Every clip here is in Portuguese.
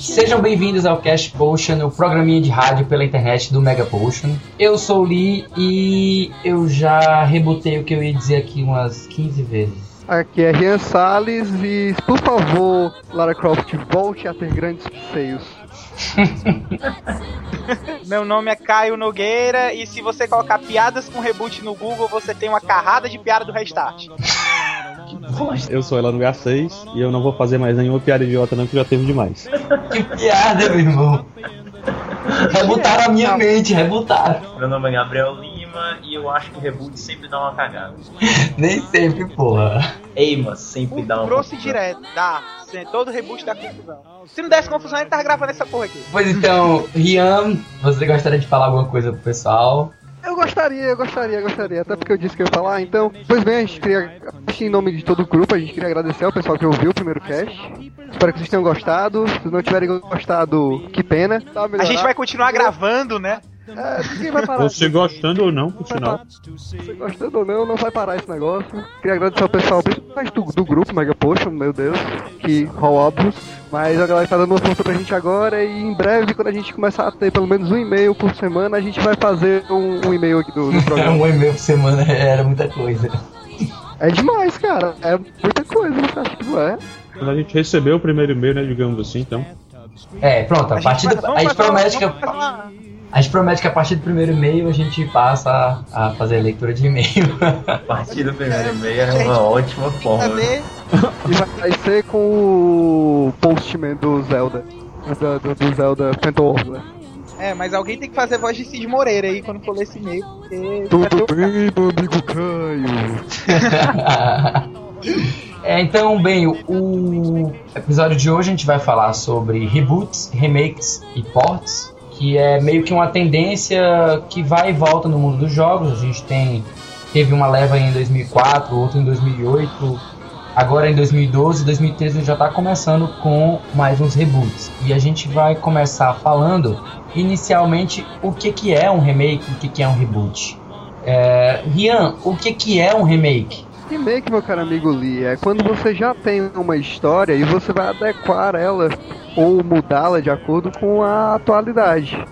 Sejam bem-vindos ao Cash Potion, o programinha de rádio pela internet do Mega Potion. Eu sou o Lee e eu já rebotei o que eu ia dizer aqui umas 15 vezes. Aqui é Rian Salles e, por favor, Lara Croft, volte a ter grandes seios. Meu nome é Caio Nogueira e se você colocar piadas com reboot no Google, você tem uma carrada de piada do Restart. Eu sou Elano Garcês e eu não vou fazer mais nenhuma piada idiota não, que já teve demais. que piada, meu irmão. Rebutaram a minha mente, rebutaram. Meu nome é Gabriel Lima e eu acho que o reboot sempre dá uma cagada. Nem sempre, porra. Eima sempre dá uma Grosso e direto, dá. Todo reboot dá confusão. Se não desse confusão, ele tava gravando essa porra aqui. Pois então, Rian, você gostaria de falar alguma coisa pro pessoal? Eu gostaria, eu gostaria, eu gostaria. Até porque eu disse que eu ia falar. Então, pois bem, a gente queria, em nome de todo o grupo, a gente queria agradecer ao pessoal que ouviu o primeiro cast. Espero que vocês tenham gostado. Se não tiverem gostado, que pena. A gente vai continuar gravando, né? É, ninguém vai parar. Você gostando ou não, por sinal. Você gostando ou não, não vai parar esse negócio. Queria agradecer ao pessoal, principalmente do, do grupo Mega Potion, meu Deus, que óbvio. Mas a galera tá dando uma força pra gente agora e em breve, quando a gente começar a ter pelo menos um e-mail por semana, a gente vai fazer um, um e-mail aqui do, do programa. um e-mail por semana era muita coisa. É demais, cara. É muita coisa, você acha que não é? Quando a gente recebeu o primeiro e-mail, né, digamos assim, então. É, pronto, a, a partir do, a gente promete que a gente promete que a partir do primeiro e-mail a gente passa a, fazer a leitura de e-mail. a partir do primeiro e-mail é uma ótima forma. E vai ser com o postman do Zelda. Do, do, do Zelda Phantom Order. É, mas alguém tem que fazer voz de Cid Moreira aí quando for ler esse e-mail. Tudo bem, meu amigo Caio. é, então, bem, o episódio de hoje a gente vai falar sobre reboots, remakes e ports que é meio que uma tendência que vai e volta no mundo dos jogos. A gente tem teve uma leva em 2004, outra em 2008, agora em 2012, 2013 já está começando com mais uns reboots. E a gente vai começar falando inicialmente o que, que é um remake, o que, que é um reboot. É, Rian, o que, que é um remake? Remake, meu caro amigo Lee, é quando você já tem uma história e você vai adequar ela ou mudá-la de acordo com a atualidade.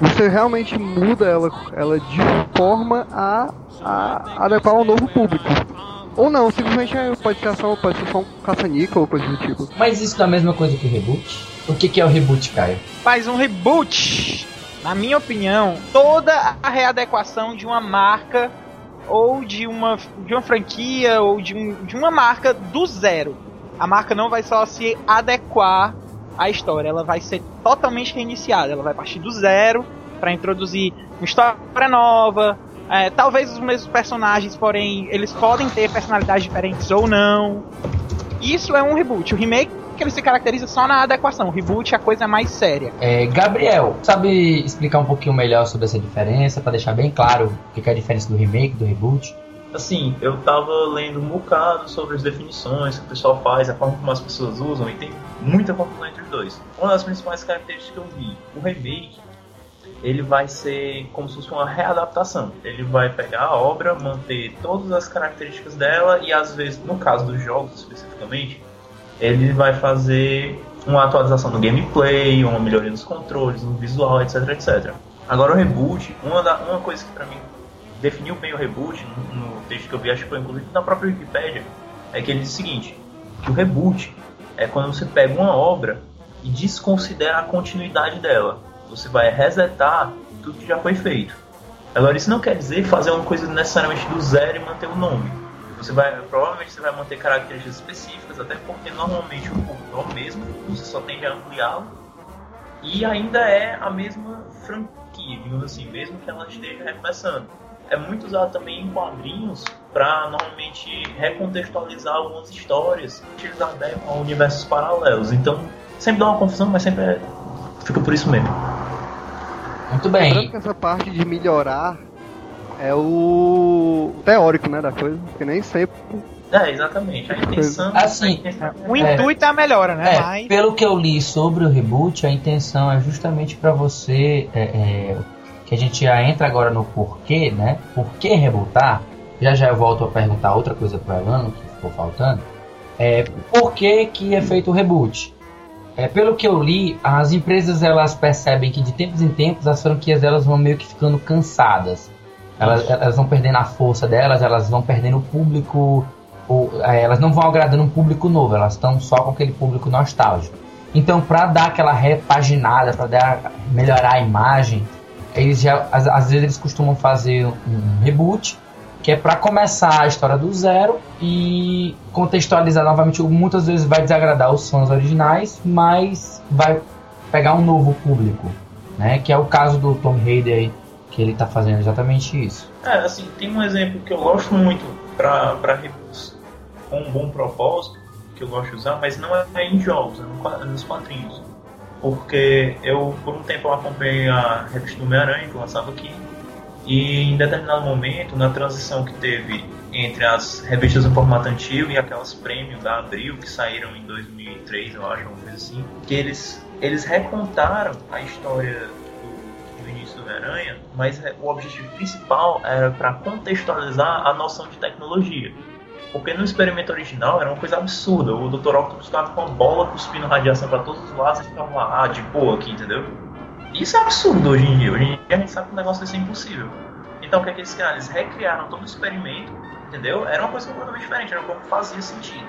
Você realmente muda ela, ela de forma a, a adequar ao novo público. Ou não, simplesmente é, pode ser só, pode ser só um caça-níquel ou coisa do tipo. Mas isso não é a mesma coisa que reboot? O que, que é o reboot, Caio? Faz um reboot, na minha opinião, toda a readequação de uma marca ou de uma, de uma franquia ou de, um, de uma marca do zero. A marca não vai só se adequar à história, ela vai ser totalmente reiniciada. Ela vai partir do zero para introduzir uma história nova. É, talvez os mesmos personagens, porém, eles podem ter personalidades diferentes ou não. Isso é um reboot. O remake que ele se caracteriza só na adequação. O reboot é a coisa mais séria. É, Gabriel, sabe explicar um pouquinho melhor sobre essa diferença, para deixar bem claro o que é a diferença do remake, do reboot? Assim, eu tava lendo um bocado sobre as definições que o pessoal faz, a forma como as pessoas usam, e tem muita confusão entre os dois. Uma das principais características que eu vi, o remake, ele vai ser como se fosse uma readaptação. Ele vai pegar a obra, manter todas as características dela e às vezes, no caso dos jogos especificamente, ele vai fazer uma atualização no gameplay, uma melhoria nos controles, no visual, etc, etc. Agora o reboot, uma, da, uma coisa que para mim definiu bem o reboot, no, texto que eu vi, acho que foi inclusive na própria Wikipedia, é que ele diz o seguinte, que o reboot é quando você pega uma obra e desconsidera a continuidade dela. Você vai resetar tudo que já foi feito. Agora isso não quer dizer fazer uma coisa necessariamente do zero e manter o nome você vai, provavelmente você vai manter características específicas, até porque normalmente o público é o mesmo, você só tende a ampliá-lo. E ainda é a mesma franquia, digamos assim, mesmo que ela esteja recomeçando. É muito usado também em quadrinhos para normalmente recontextualizar algumas histórias, utilizar com universos paralelos. Então sempre dá uma confusão, mas sempre é... fica por isso mesmo. Muito bem. Lembrando que essa parte de melhorar é o teórico, né, da coisa, porque nem sempre é, exatamente. A intenção. Assim, o intuito é, é a melhora, né? É, Mas... Pelo que eu li sobre o reboot, a intenção é justamente para você. É, é, que a gente já entra agora no porquê, né? Por que rebootar? Já já eu volto a perguntar outra coisa para Elano, que ficou faltando. É, por que, que é feito o reboot? é, pelo que eu li, as empresas elas percebem que de tempos em tempos as franquias delas vão meio que ficando cansadas. Elas, elas vão perdendo a força delas, elas vão perdendo o público, ou, é, elas não vão agradando um público novo, elas estão só com aquele público nostálgico. Então, para dar aquela repaginada, para melhorar a imagem, eles já às, às, vezes eles costumam fazer um reboot, que é para começar a história do zero e contextualizar novamente. Muitas vezes vai desagradar os fãs originais, mas vai pegar um novo público, né? Que é o caso do Tom Hayden que ele tá fazendo exatamente isso. É, assim, tem um exemplo que eu gosto muito para reboots com um bom propósito, que eu gosto de usar, mas não é em jogos, é nos quadrinhos. Porque eu, por um tempo, acompanhei a revista do Homem-Aranha, que lançava aqui, e em determinado momento, na transição que teve entre as revistas no formato antigo e aquelas premium da Abril, que saíram em 2003, eu acho, uma assim, que eles, eles recontaram a história do, do início do Homem-Aranha, mas o objetivo principal era para contextualizar a noção de tecnologia. Porque no experimento original era uma coisa absurda. O Dr. Octopus ficava com uma bola cuspindo radiação para todos os lados e ficava lá, ah, de boa aqui, entendeu? Isso é absurdo hoje em dia. Hoje em dia a gente sabe que um negócio desse é impossível. Então o que, é que eles criaram? Eles recriaram todo o experimento, entendeu? Era uma coisa completamente diferente, era como fazia sentido.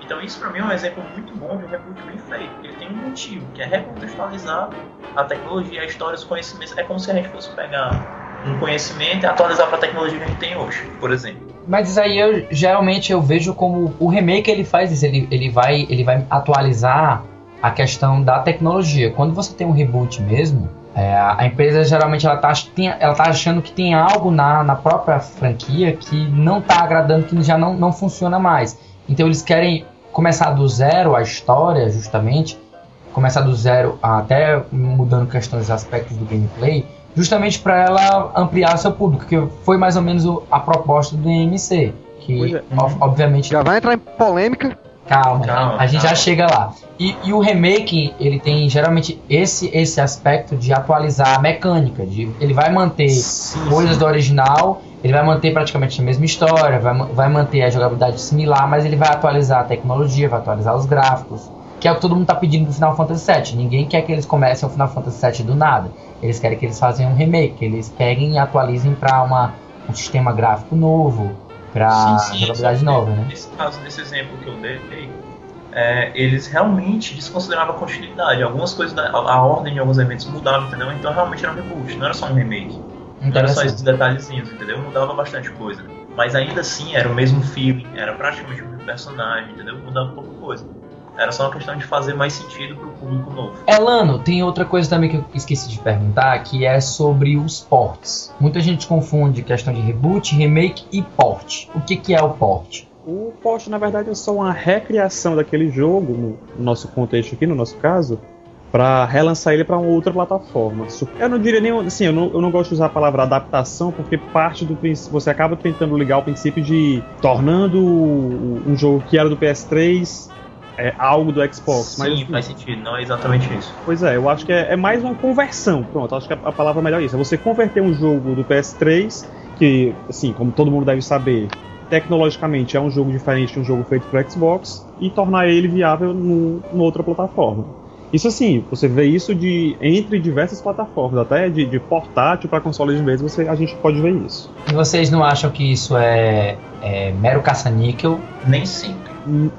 Então isso para mim é um exemplo muito bom de um reboot bem feito. Ele tem um motivo, que é recontextualizar a tecnologia, a história, os conhecimentos. É como se a gente fosse pegar um conhecimento e atualizar para a tecnologia que a gente tem hoje, por exemplo. Mas aí eu geralmente eu vejo como o remake ele faz isso, ele, ele vai ele vai atualizar a questão da tecnologia. Quando você tem um reboot mesmo, é, a empresa geralmente ela tá, tem, ela tá achando que tem algo na, na própria franquia que não está agradando, que já não, não funciona mais. Então eles querem começar do zero a história, justamente, começar do zero até mudando questões, aspectos do gameplay, justamente para ela ampliar seu público, que foi mais ou menos a proposta do MC. Que, é. obviamente. Já vai entrar em polêmica. Calma, calma a gente calma. já chega lá. E, e, o remake, ele tem geralmente esse, esse aspecto de atualizar a mecânica. De, ele vai manter sim, coisas sim. do original, ele vai manter praticamente a mesma história, vai, vai manter a jogabilidade similar, mas ele vai atualizar a tecnologia, vai atualizar os gráficos. Que é o que todo mundo está pedindo pro Final Fantasy VII. Ninguém quer que eles comecem o Final Fantasy VII do nada. Eles querem que eles façam um remake, que eles peguem e atualizem para um sistema gráfico novo, para jogabilidade nova, né? Nesse caso, nesse exemplo que eu dei, é, eles realmente desconsideravam a continuidade. Algumas coisas, da, a, ordem de alguns eventos mudava, entendeu? Então realmente era um reboot, não era só um remake. Não era só esses detalhezinhos, entendeu? Mudava bastante coisa. Mas ainda assim era o mesmo feeling, era praticamente o mesmo personagem, entendeu? Mudava pouca coisa. Era só uma questão de fazer mais sentido pro público novo. Elano, tem outra coisa também que eu esqueci de perguntar, que é sobre os ports. Muita gente confunde questão de reboot, remake e port. O que, que é o port? O port, na verdade, é só uma recriação daquele jogo, no nosso contexto aqui, no nosso caso, para relançar ele para uma outra plataforma. Eu não diria nem assim, eu não, eu não gosto de usar a palavra adaptação porque parte do você acaba tentando ligar o princípio de tornando um jogo que era do PS3 é algo do Xbox. Sim, mas, assim, faz sentido, não é exatamente isso. Pois é, eu acho que é, é mais uma conversão. Pronto, acho que a, a palavra melhor é isso. É você converter um jogo do PS3, que, assim, como todo mundo deve saber, tecnologicamente é um jogo diferente de um jogo feito para Xbox, e tornar ele viável numa outra plataforma. Isso assim, você vê isso de entre diversas plataformas, até de, de portátil para consoles de mesa, você, a gente pode ver isso. E vocês não acham que isso é, é mero caça-níquel? Nem sempre.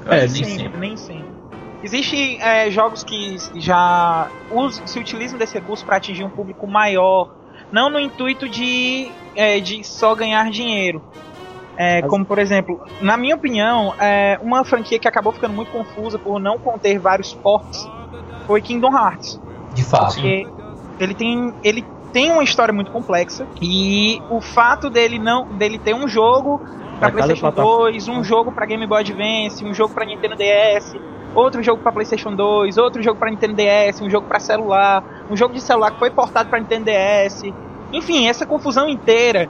É, nem sempre, sempre. Nem sempre. Existem é, jogos que já usam, se utilizam desse recurso para atingir um público maior, não no intuito de, é, de só ganhar dinheiro. É, como por exemplo, na minha opinião, é, uma franquia que acabou ficando muito confusa por não conter vários ports foi Kingdom Hearts. De fato. Porque ele tem, ele tem uma história muito complexa e o fato dele não dele ter um jogo para PlayStation 2, um jogo para Game Boy Advance, um jogo para Nintendo DS, outro jogo para PlayStation 2, outro jogo para Nintendo DS, um jogo para celular, um jogo de celular que foi portado para Nintendo DS. Enfim, essa confusão inteira.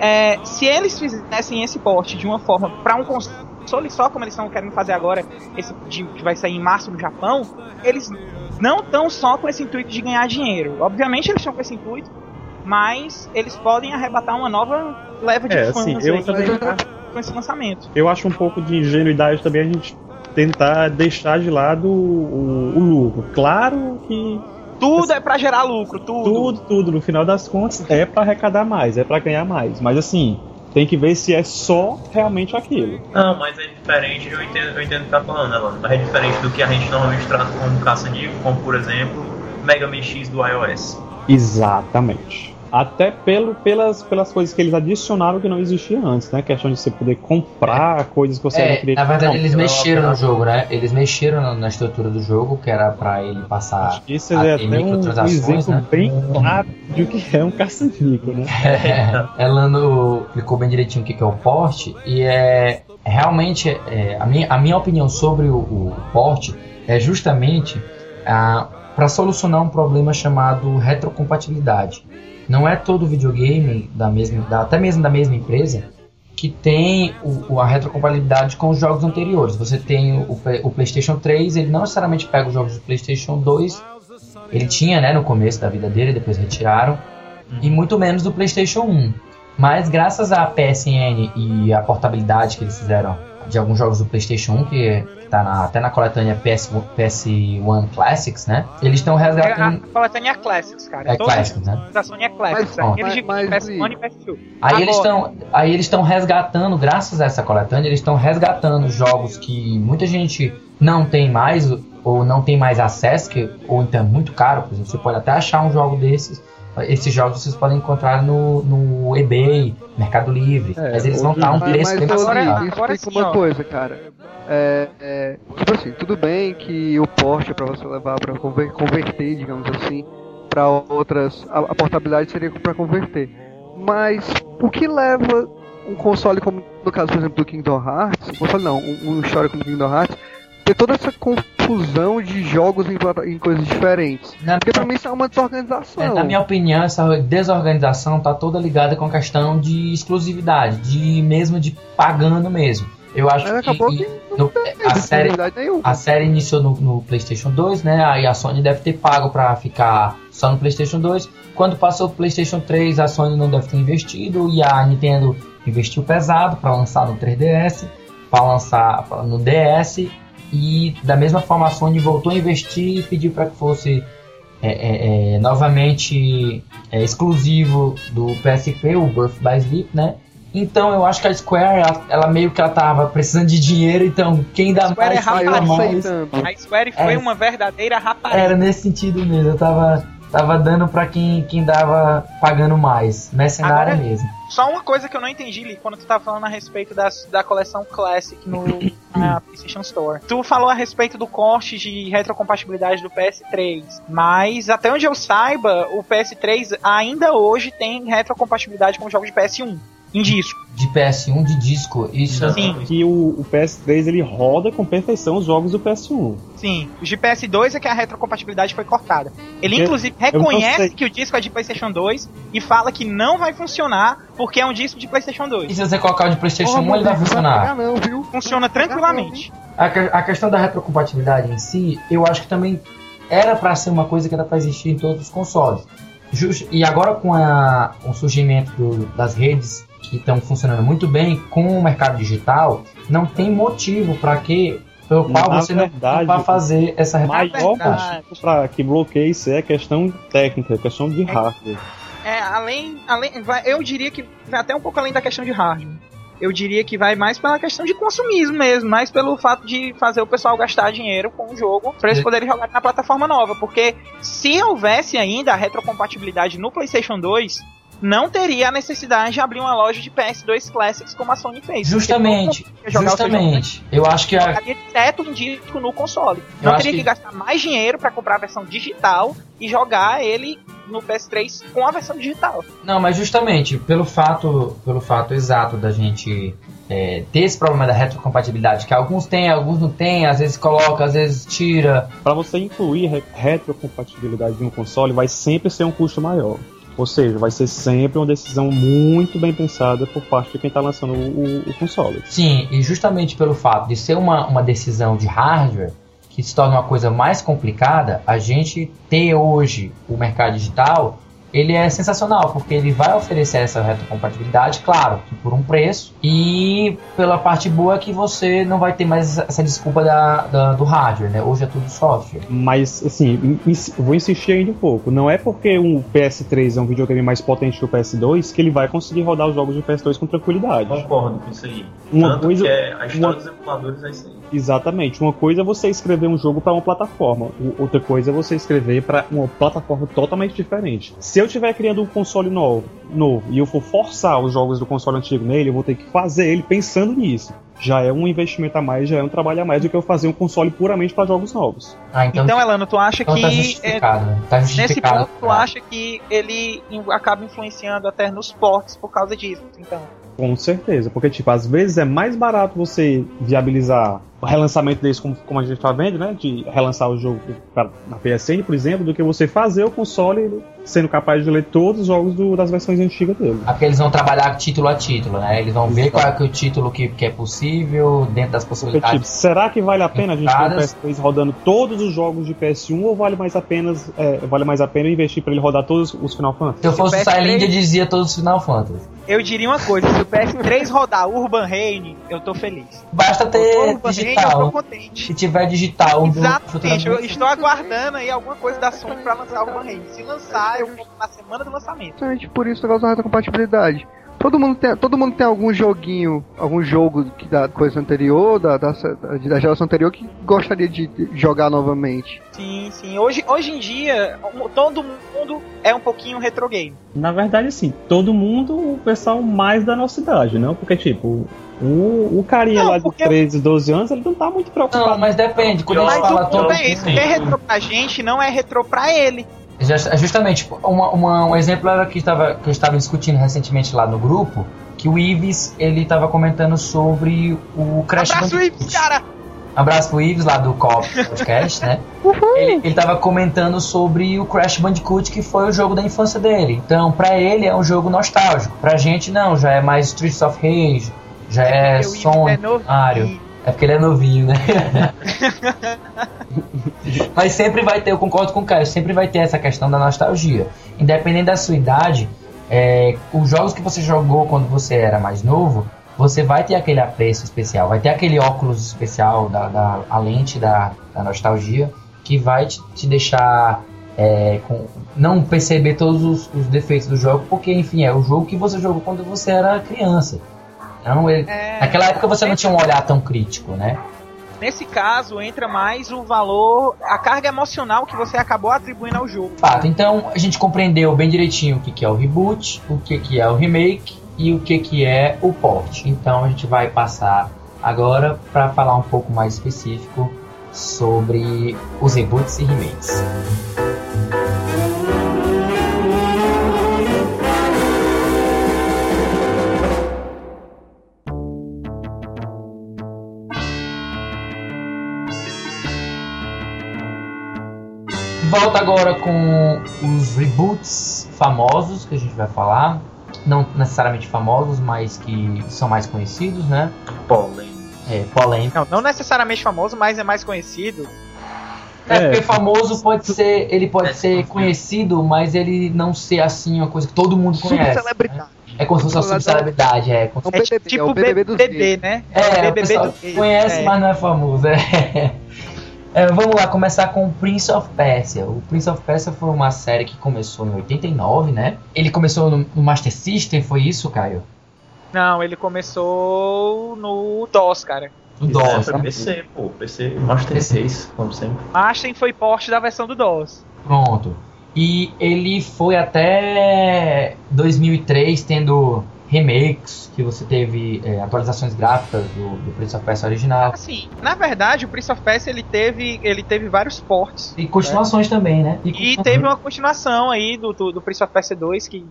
É, se eles fizessem esse port de uma forma para um console só, como eles estão querendo fazer agora, esse que vai sair em março no Japão, eles não estão só com esse intuito de ganhar dinheiro. Obviamente eles estão com esse intuito, mas eles podem arrebatar uma nova leva de é, fãs assim, eu também... com esse lançamento. Eu acho um pouco de ingenuidade também a gente tentar deixar de lado o, o lucro. Claro que Tudo é pra gerar lucro, tudo. tudo, tudo, no final das contas, é pra arrecadar mais, é pra ganhar mais. Mas assim, tem que ver se é só realmente aquilo. Não, mas é diferente, eu entendo, eu entendo o que tá falando, Lando? Mas é diferente do que a gente normalmente trata como caça-níquel, como por exemplo, Mega Man X do iOS. Exatamente. Até pelo, pelas, pelas coisas que eles adicionaram que não existia antes, né? A questão de você poder comprar coisas que você não É, queria. na verdade, Não, eles não, mexeram não. no jogo, né? Eles mexeram na- estrutura do jogo, que era pra ele passar. Acho que Isso a é ter até um, exemplo né? bem claro de o que é um caça-níquel, né? É, Elano explicou bem direitinho o que que é o porte e é realmente é, a, minha, a minha opinião sobre o, o porte é justamente para solucionar um problema chamado retrocompatibilidade. Não é todo videogame da mesma, da- até mesmo da mesma empresa que tem o, a retrocompatibilidade com os jogos anteriores. Você tem o, o PlayStation 3, ele não necessariamente pega os jogos do PlayStation 2. Ele tinha, né, no começo da vida dele, depois retiraram e muito menos do PlayStation 1. Mas graças à PSN e à portabilidade que eles fizeram de alguns jogos do PlayStation 1, que está na, até na coletânea PS, PS1 Classics, né? Eles estão É, a resgatando. coletânea é Classics, cara. É Classics, né? da Sony é Classics. Mas- Aqueles de mas- PS1 e PS2. Aí eles estão, aí eles estão resgatando, graças a essa coletânea, eles estão resgatando jogos que muita gente não tem mais ou não tem mais acesso, que, ou então é muito caro, por exemplo, você pode até achar um jogo desses. Esses jogos vocês podem encontrar no, no eBay, Mercado Livre, É, mas eles vão estar um mas- preço mas, bem mais agora- agora sim, uma ó. coisa, cara. É, é, tipo assim, tudo bem que o Porsche é pra você levar pra conver- converter, digamos assim, pra outras. A, a portabilidade seria pra converter. Mas o que leva um console como no caso, por exemplo, do Kingdom Hearts, um console não, um, um história como Kingdom Hearts, ter toda essa confusão de jogos em, em coisas diferentes? Na, Porque pra mim isso é uma desorganização. é, na minha opinião, essa desorganização tá toda ligada com a questão de exclusividade, de mesmo de pagando mesmo. Eu acho Mas que, que no- a série. A série iniciou no, no PlayStation 2, né? Aí a Sony deve ter pago pra ficar só no PlayStation 2. Quando passou pro PlayStation 3, a Sony não deve ter investido e a Nintendo investiu pesado pra lançar no 3DS, pra lançar no DS e da mesma forma a Sony voltou a investir e pediu para que fosse é, é, é, novamente é, exclusivo do PSP, o Birth by Sleep, né? Então eu acho que a Square, ela, ela meio que ela tava precisando de dinheiro, então quem dá Square mais, é rapaz, mais. aceitando. A Square foi É. uma verdadeira rapariga. Era nesse sentido mesmo, eu tava, tava dando pra quem, quem dava pagando mais, mercenária Agora- mesmo. Só uma coisa que eu não entendi, Lee, quando tu tava falando a respeito da, da coleção Classic no na PlayStation Store. Tu falou a respeito do corte de retrocompatibilidade do PS3, mas até onde eu saiba, o PS3 ainda hoje tem retrocompatibilidade com os jogos de PS1 em disco. De PS1 de disco, isso Sim. Que o, o PS3 ele roda com perfeição os jogos do PS1. Sim, os de PS2 é que a retrocompatibilidade foi cortada. Ele Porque inclusive reconhece que o disco é de PlayStation 2 e fala que não vai funcionar porque é um disco de PlayStation E 2. se você colocar o de PlayStation 1, Porra, ele vai funcionar. não, viu? Funciona tranquilamente. A, a questão da retrocompatibilidade em si, eu acho que também era pra ser uma coisa que era pra existir em todos os consoles. Just- e agora com a- o surgimento do- das redes que estão funcionando muito bem com o mercado digital, não tem motivo para que pelo qual Na você não verdade, vai fazer essa maior motivo para que bloqueie isso é questão técnica, questão de hardware. É, além, além eu diria que vai até um pouco além da questão de hardware. Eu diria que vai mais pela questão de consumismo mesmo, mais pelo fato de fazer o pessoal gastar dinheiro com o jogo para eles É. poderem jogar na plataforma nova. Porque se houvesse ainda a retrocompatibilidade no PlayStation 2, não teria a necessidade de abrir uma loja de PS2 Classics como a Sony fez. Justamente, justamente. Eu acho que a, direto um disco no console. Eu Não teria que... que- gastar mais dinheiro para comprar a versão digital e jogar ele no PS3 com a versão digital. Não, mas justamente pelo fato, pelo fato exato da gente é, ter esse problema da retrocompatibilidade, que alguns têm, alguns não têm, às vezes coloca, às vezes tira. Para você incluir re- retrocompatibilidade em um console, vai sempre ser um custo maior. Ou seja, vai ser sempre uma decisão muito bem pensada por parte de quem está lançando o, o- console. Sim, e justamente pelo fato de ser uma, uma decisão de hardware que se torna uma coisa mais complicada, a gente ter hoje o mercado digital ele é sensacional, porque ele vai oferecer essa retrocompatibilidade, claro, por um preço, e pela parte boa é que você não vai ter mais essa desculpa da, da do hardware, né? Hoje é tudo software. Mas, assim, vou insistir ainda um pouco. Não é porque um PS3 é um videogame mais potente que o PS2 que ele vai conseguir rodar os jogos de PS2 com tranquilidade. Concordo com isso aí. Uma Tanto coisa- que é, a história uma- dos emuladores é isso aí. Exatamente. Uma coisa é você escrever um jogo para uma plataforma, outra coisa é você escrever para uma plataforma totalmente diferente. Se eu estiver criando um console novo, novo e eu for forçar os jogos do console antigo nele, eu vou ter que fazer ele pensando nisso. Já é um investimento a mais, já é um trabalho a mais do que eu fazer um console puramente para jogos novos. Ah, então, Então, Elano, tu acha então que tá é, justificado. né? Tá nesse justificado. ponto tu acha que ele acaba influenciando até nos ports por causa disso? Então, Com certeza, porque tipo, às vezes é mais barato você viabilizar o relançamento desse, como, como a gente tá vendo, né? De relançar o jogo pra- na PSN, por exemplo, do que você fazer o console sendo capaz de ler todos os jogos do- das versões antigas dele. Porque eles vão trabalhar título a título, né? Eles vão ver qual é que é o título que, que é possível, dentro das Porque, possibilidades. tipo, será que vale a pena a gente ter um Entradas. PS3 rodando todos os jogos de PS1 ou vale mais, apenas, é, vale mais a pena investir para ele rodar todos os Final Fantasy? Se eu fosse o PS3 Silent, eu dizia todos os Final Fantasy. eu diria uma coisa: se o PS3 rodar Urban Reign, eu tô feliz. Basta ter Urban Reign, eu tô digital. contente. Se tiver digital, do- Exatamente, eu estou aguardando aí alguma coisa da Sony pra lançar Urban Reign. Se lançar, compro na semana do lançamento. Exatamente por isso o negócio da retrocompatibilidade. Todo mundo tem, todo mundo tem algum joguinho, algum jogo que da coisa anterior, da, da, da geração anterior, que gostaria de jogar novamente. Sim, sim. Hoje, hoje em dia, todo mundo é um pouquinho retro game. Na verdade, sim, todo mundo, o pessoal mais da nossa idade, não? Porque, tipo, o, o carinha Não, lá de porque- 13, 12 anos, ele não tá muito preocupado. Não, mas depende. Quando Mas gente fala todo é esse: o que é retro pra gente não é retro pra ele. Justamente, uma- uma- um exemplo era que, tava, que eu estava discutindo recentemente lá no grupo, que o Ives, ele estava comentando sobre o Crash Abraço, Bandicoot. Ives, cara! Abraço pro Ives, lá do COP Podcast, né? Ele, ele tava comentando sobre o Crash Bandicoot, que foi o jogo da infância dele. Então, pra ele é um jogo nostálgico. Pra gente, não, já é mais Streets of Rage, já é, Sonic, é. Mario. É porque ele é novinho, né? Mas sempre vai ter, eu concordo com o Caio, sempre vai ter essa questão da nostalgia. Independente da sua idade, é, os jogos que você jogou quando você era mais novo, você vai ter aquele apreço especial, vai ter aquele óculos especial, da, da- a lente da, da nostalgia, que vai te, te deixar é, com- não perceber todos os, os defeitos do jogo, porque, enfim, é o jogo que você jogou quando você era criança. Então, ele, É, naquela época você não tinha um olhar tão crítico, né? Nesse caso, entra mais o valor, a carga emocional que você acabou atribuindo ao jogo. Fato. Então a gente compreendeu bem direitinho o que, que é o reboot, o que, que é o remake e o que, que é o port. Então a gente vai passar agora para falar um pouco mais específico sobre os reboots e remakes. Volta agora com os reboots famosos que a gente vai falar. Não necessariamente famosos, mas que são mais conhecidos, né? Polêmico. É, polêmico. Não, não necessariamente famoso, mas é mais conhecido. É, É. porque famoso pode ser, ele pode É, ser conhecido, mas ele não ser assim uma coisa que todo mundo conhece. Subcelebridade. né? É como se fosse uma subcelebridade, é. como É tipo é o BBB né? É, o BBB pessoal do conhece, É. mas não é famoso. É. É, vamos lá, começar com o Prince of Persia. O Prince of Persia foi uma série que começou em 89, né? Ele começou no, no Master System, foi isso, Caio? Não, ele começou no DOS, cara. No É, DOS, foi né? PC, pô. PC, Master 6, como sempre. Master foi porte da versão do DOS. Pronto. E ele foi até 2003 tendo remakes, que você teve é, atualizações gráficas do, do Prince of Persia original. Assim, na verdade, o Prince of Persia ele teve, ele teve vários portes. E continuações também, né? E teve uma continuação aí do, do, do Prince of Persia 2 que,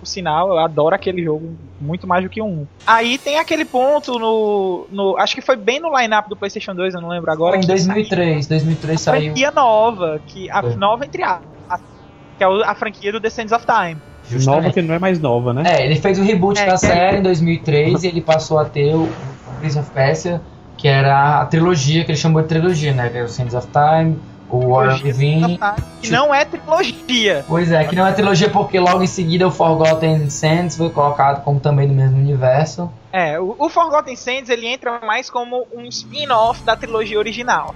por sinal, eu adoro aquele jogo muito mais do que 1. Aí tem aquele ponto no. no acho que foi bem no line-up do PlayStation 2, eu não lembro agora. Foi em que 2003, 2003 saiu a saiu franquia nova, que, a Foi. nova entre aspas, que é a franquia do Descendants of Time. Nova justamente. que não é mais nova, né? É, ele fez o reboot É, da série em 2003 e ele passou a ter o Prince of Persia, que era a trilogia, que ele chamou de trilogia, né? Que é o Sands of Time, O Warrior Within. Que não é trilogia. Pois é, que não é trilogia porque logo em seguida o Forgotten Sands foi colocado como também no mesmo universo. É, o, o Forgotten Sands ele entra mais como um spin-off da trilogia original.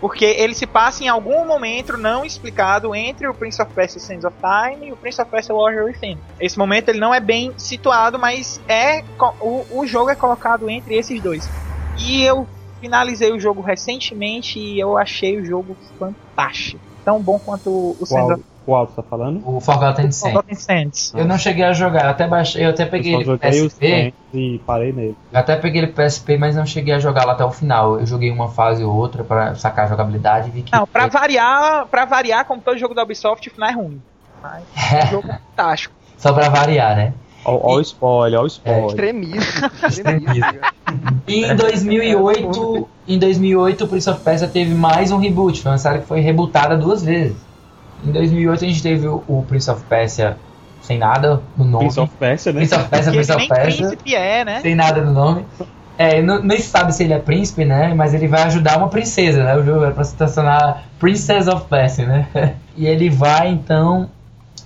Porque ele se passa em algum momento não explicado entre o Prince of Persia Sands of Time e o Prince of Persia Warrior Within. Esse momento ele não é bem situado, mas é o, o jogo é colocado entre esses dois. E eu finalizei o jogo recentemente e eu achei o jogo fantástico. Tão bom quanto o Sands of qual você tá falando? O Forgotten Sands. Forgotten Sands. Eu não cheguei a jogar, eu até baixei, eu até peguei eu ele PSP. E parei nele. Eu até peguei ele PSP, mas não cheguei a jogar lá até o final. Eu joguei uma fase ou outra para sacar a jogabilidade e vi que. Não, pra variar, para variar, como todo jogo da Ubisoft, o final é ruim. Mas é. o jogo é fantástico. Só pra variar, né? Olha o spoiler, olha o spoiler. É, extremista. extremista. e em 2008, em 2008 o Prince of Persia teve mais um reboot. Foi uma série que foi rebootada duas vezes. Em 2008 a gente teve o, o Prince of Persia sem nada no nome. Prince of Persia, né? Prince of Persia, Prince of Persia. príncipe é, né? Sem nada no nome. É, não, nem se sabe se ele é príncipe, né? Mas ele vai ajudar uma princesa, né? O jogo é pra se transformar Princess of Persia, né? e ele vai, então,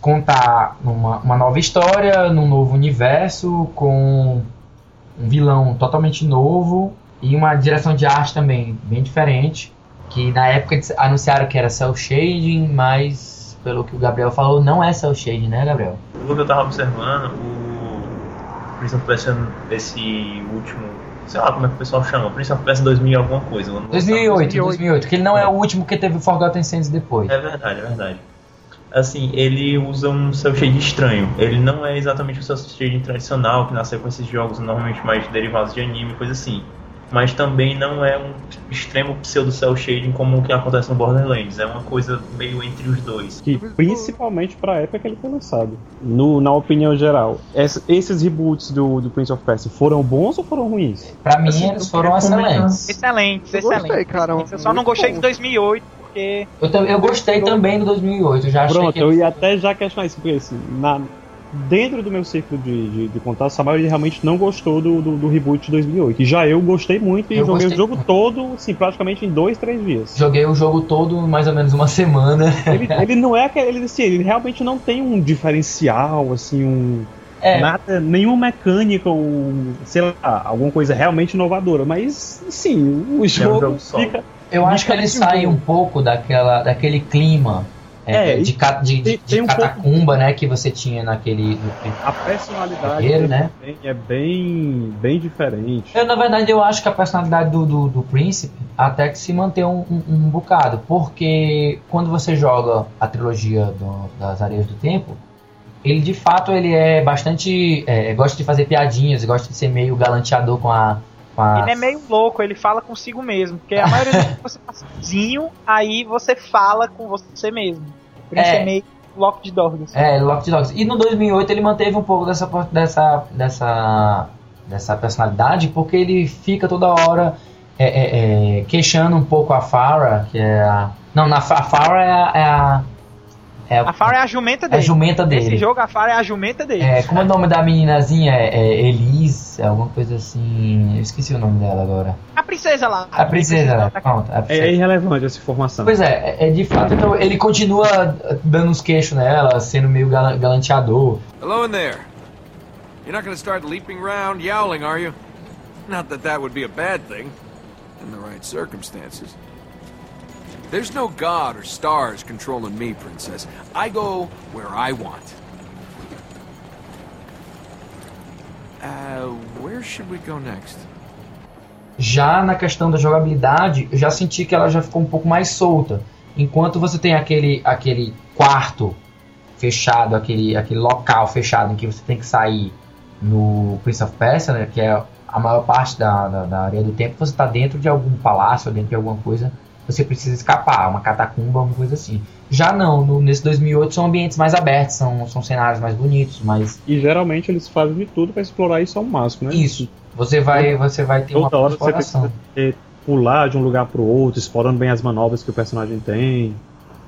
contar uma, uma nova história, num novo universo, com um vilão totalmente novo e uma direção de arte também bem diferente que na época anunciaram que era cel shading, mas pelo que o Gabriel falou, não é cel shading, né, Gabriel? Pelo que eu tava observando, o Prince of Persia, esse último, sei lá como é que o pessoal chama, Prince of Persia 2000 alguma coisa. 2008, 2008, 2008, que ele não é. é o último que teve o Forgotten Sands depois. É verdade, é verdade. Assim, ele usa um cel shading estranho. Ele não é exatamente o cel shading tradicional que nasceu com esses jogos normalmente mais derivados de anime, coisa assim mas também não é um extremo pseudo cel shading como o que acontece no Borderlands. É uma coisa meio entre os dois. Que principalmente para a época que ele foi lançado. No, na opinião geral, esses reboots do, do Prince of Persia foram bons ou foram ruins? Para mim assim, eles foram excelentes. Excelentes, excelentes. Gostei, cara, eu só não gostei de 2008 porque eu, eu gostei também do 2008, já Pronto, que... eu ia até já questionar isso, porque assim, na, dentro do meu círculo de, de, de contatos, a maioria realmente não gostou do, do, do, reboot de 2008. E já eu gostei muito e eu joguei o jogo todo, assim, praticamente em dois, três dias. Joguei o jogo todo mais ou menos uma semana. Ele, ele não é aquele, ele, assim, ele realmente não tem um diferencial, assim, um. É. Nada, nenhuma mecânica ou, sei lá, alguma coisa realmente inovadora. Mas, sim, o jogo, é um jogo fica. Eu acho que ele sai um pouco daquela, daquele clima é, é de, de, de, de um catacumba, pouco... né, que você tinha naquele. a personalidade né? é bem, bem diferente. Eu, na verdade, eu acho que a personalidade do, do, do príncipe até que se mantém um, um, um, bocado, porque quando você joga a trilogia do, das Areias do Tempo, ele de fato ele é bastante. É, gosta de fazer piadinhas, gosta de ser meio galanteador com a. Ele é meio louco, ele fala consigo mesmo. Porque a maioria das vezes você tá sozinho, aí você fala com você mesmo. Por isso é, é meio Locked Dogs. É, Locked Dogs. E no 2008 ele manteve um pouco dessa, dessa, dessa, dessa personalidade, porque ele fica toda hora é, é, é, queixando um pouco a Farah, que é a. Não, na, a Farah é a, é a é, a Farah é a jumenta dele. É a jumenta dele. Nesse jogo, a Farah é a jumenta dele. É, como é o nome da meninazinha? É, é Elise, alguma coisa assim. Eu esqueci o nome dela agora. A princesa lá. A, a princesa, lá, tá pronto. A princesa. É irrelevante essa informação. Pois é, é, é de fato. Então ele continua dando uns queixos nela, sendo meio galanteador. Hello in there. You're not gonna start leaping around yowling, are you? Not that that would be a bad thing. In the right circumstances. There's no god or stars controlling me, princess. I go where I want. Uh, where should we go next? Já na questão da jogabilidade, eu já senti que ela já ficou um pouco mais solta. Enquanto você tem aquele, aquele quarto fechado, aquele, aquele local fechado em que você tem que sair no Prince of Persia, né, que é a maior parte da, da, da área do tempo, você está dentro de algum palácio, dentro de alguma coisa você precisa escapar, uma catacumba, uma coisa assim. Já não, no, nesse 2008 são ambientes mais abertos, são, são cenários mais bonitos, mais... E geralmente eles fazem de tudo para explorar isso ao máximo, né? Isso. Você vai, você vai ter Toda uma hora você precisa ter, pular de um lugar para o outro, explorando bem as manobras que o personagem tem.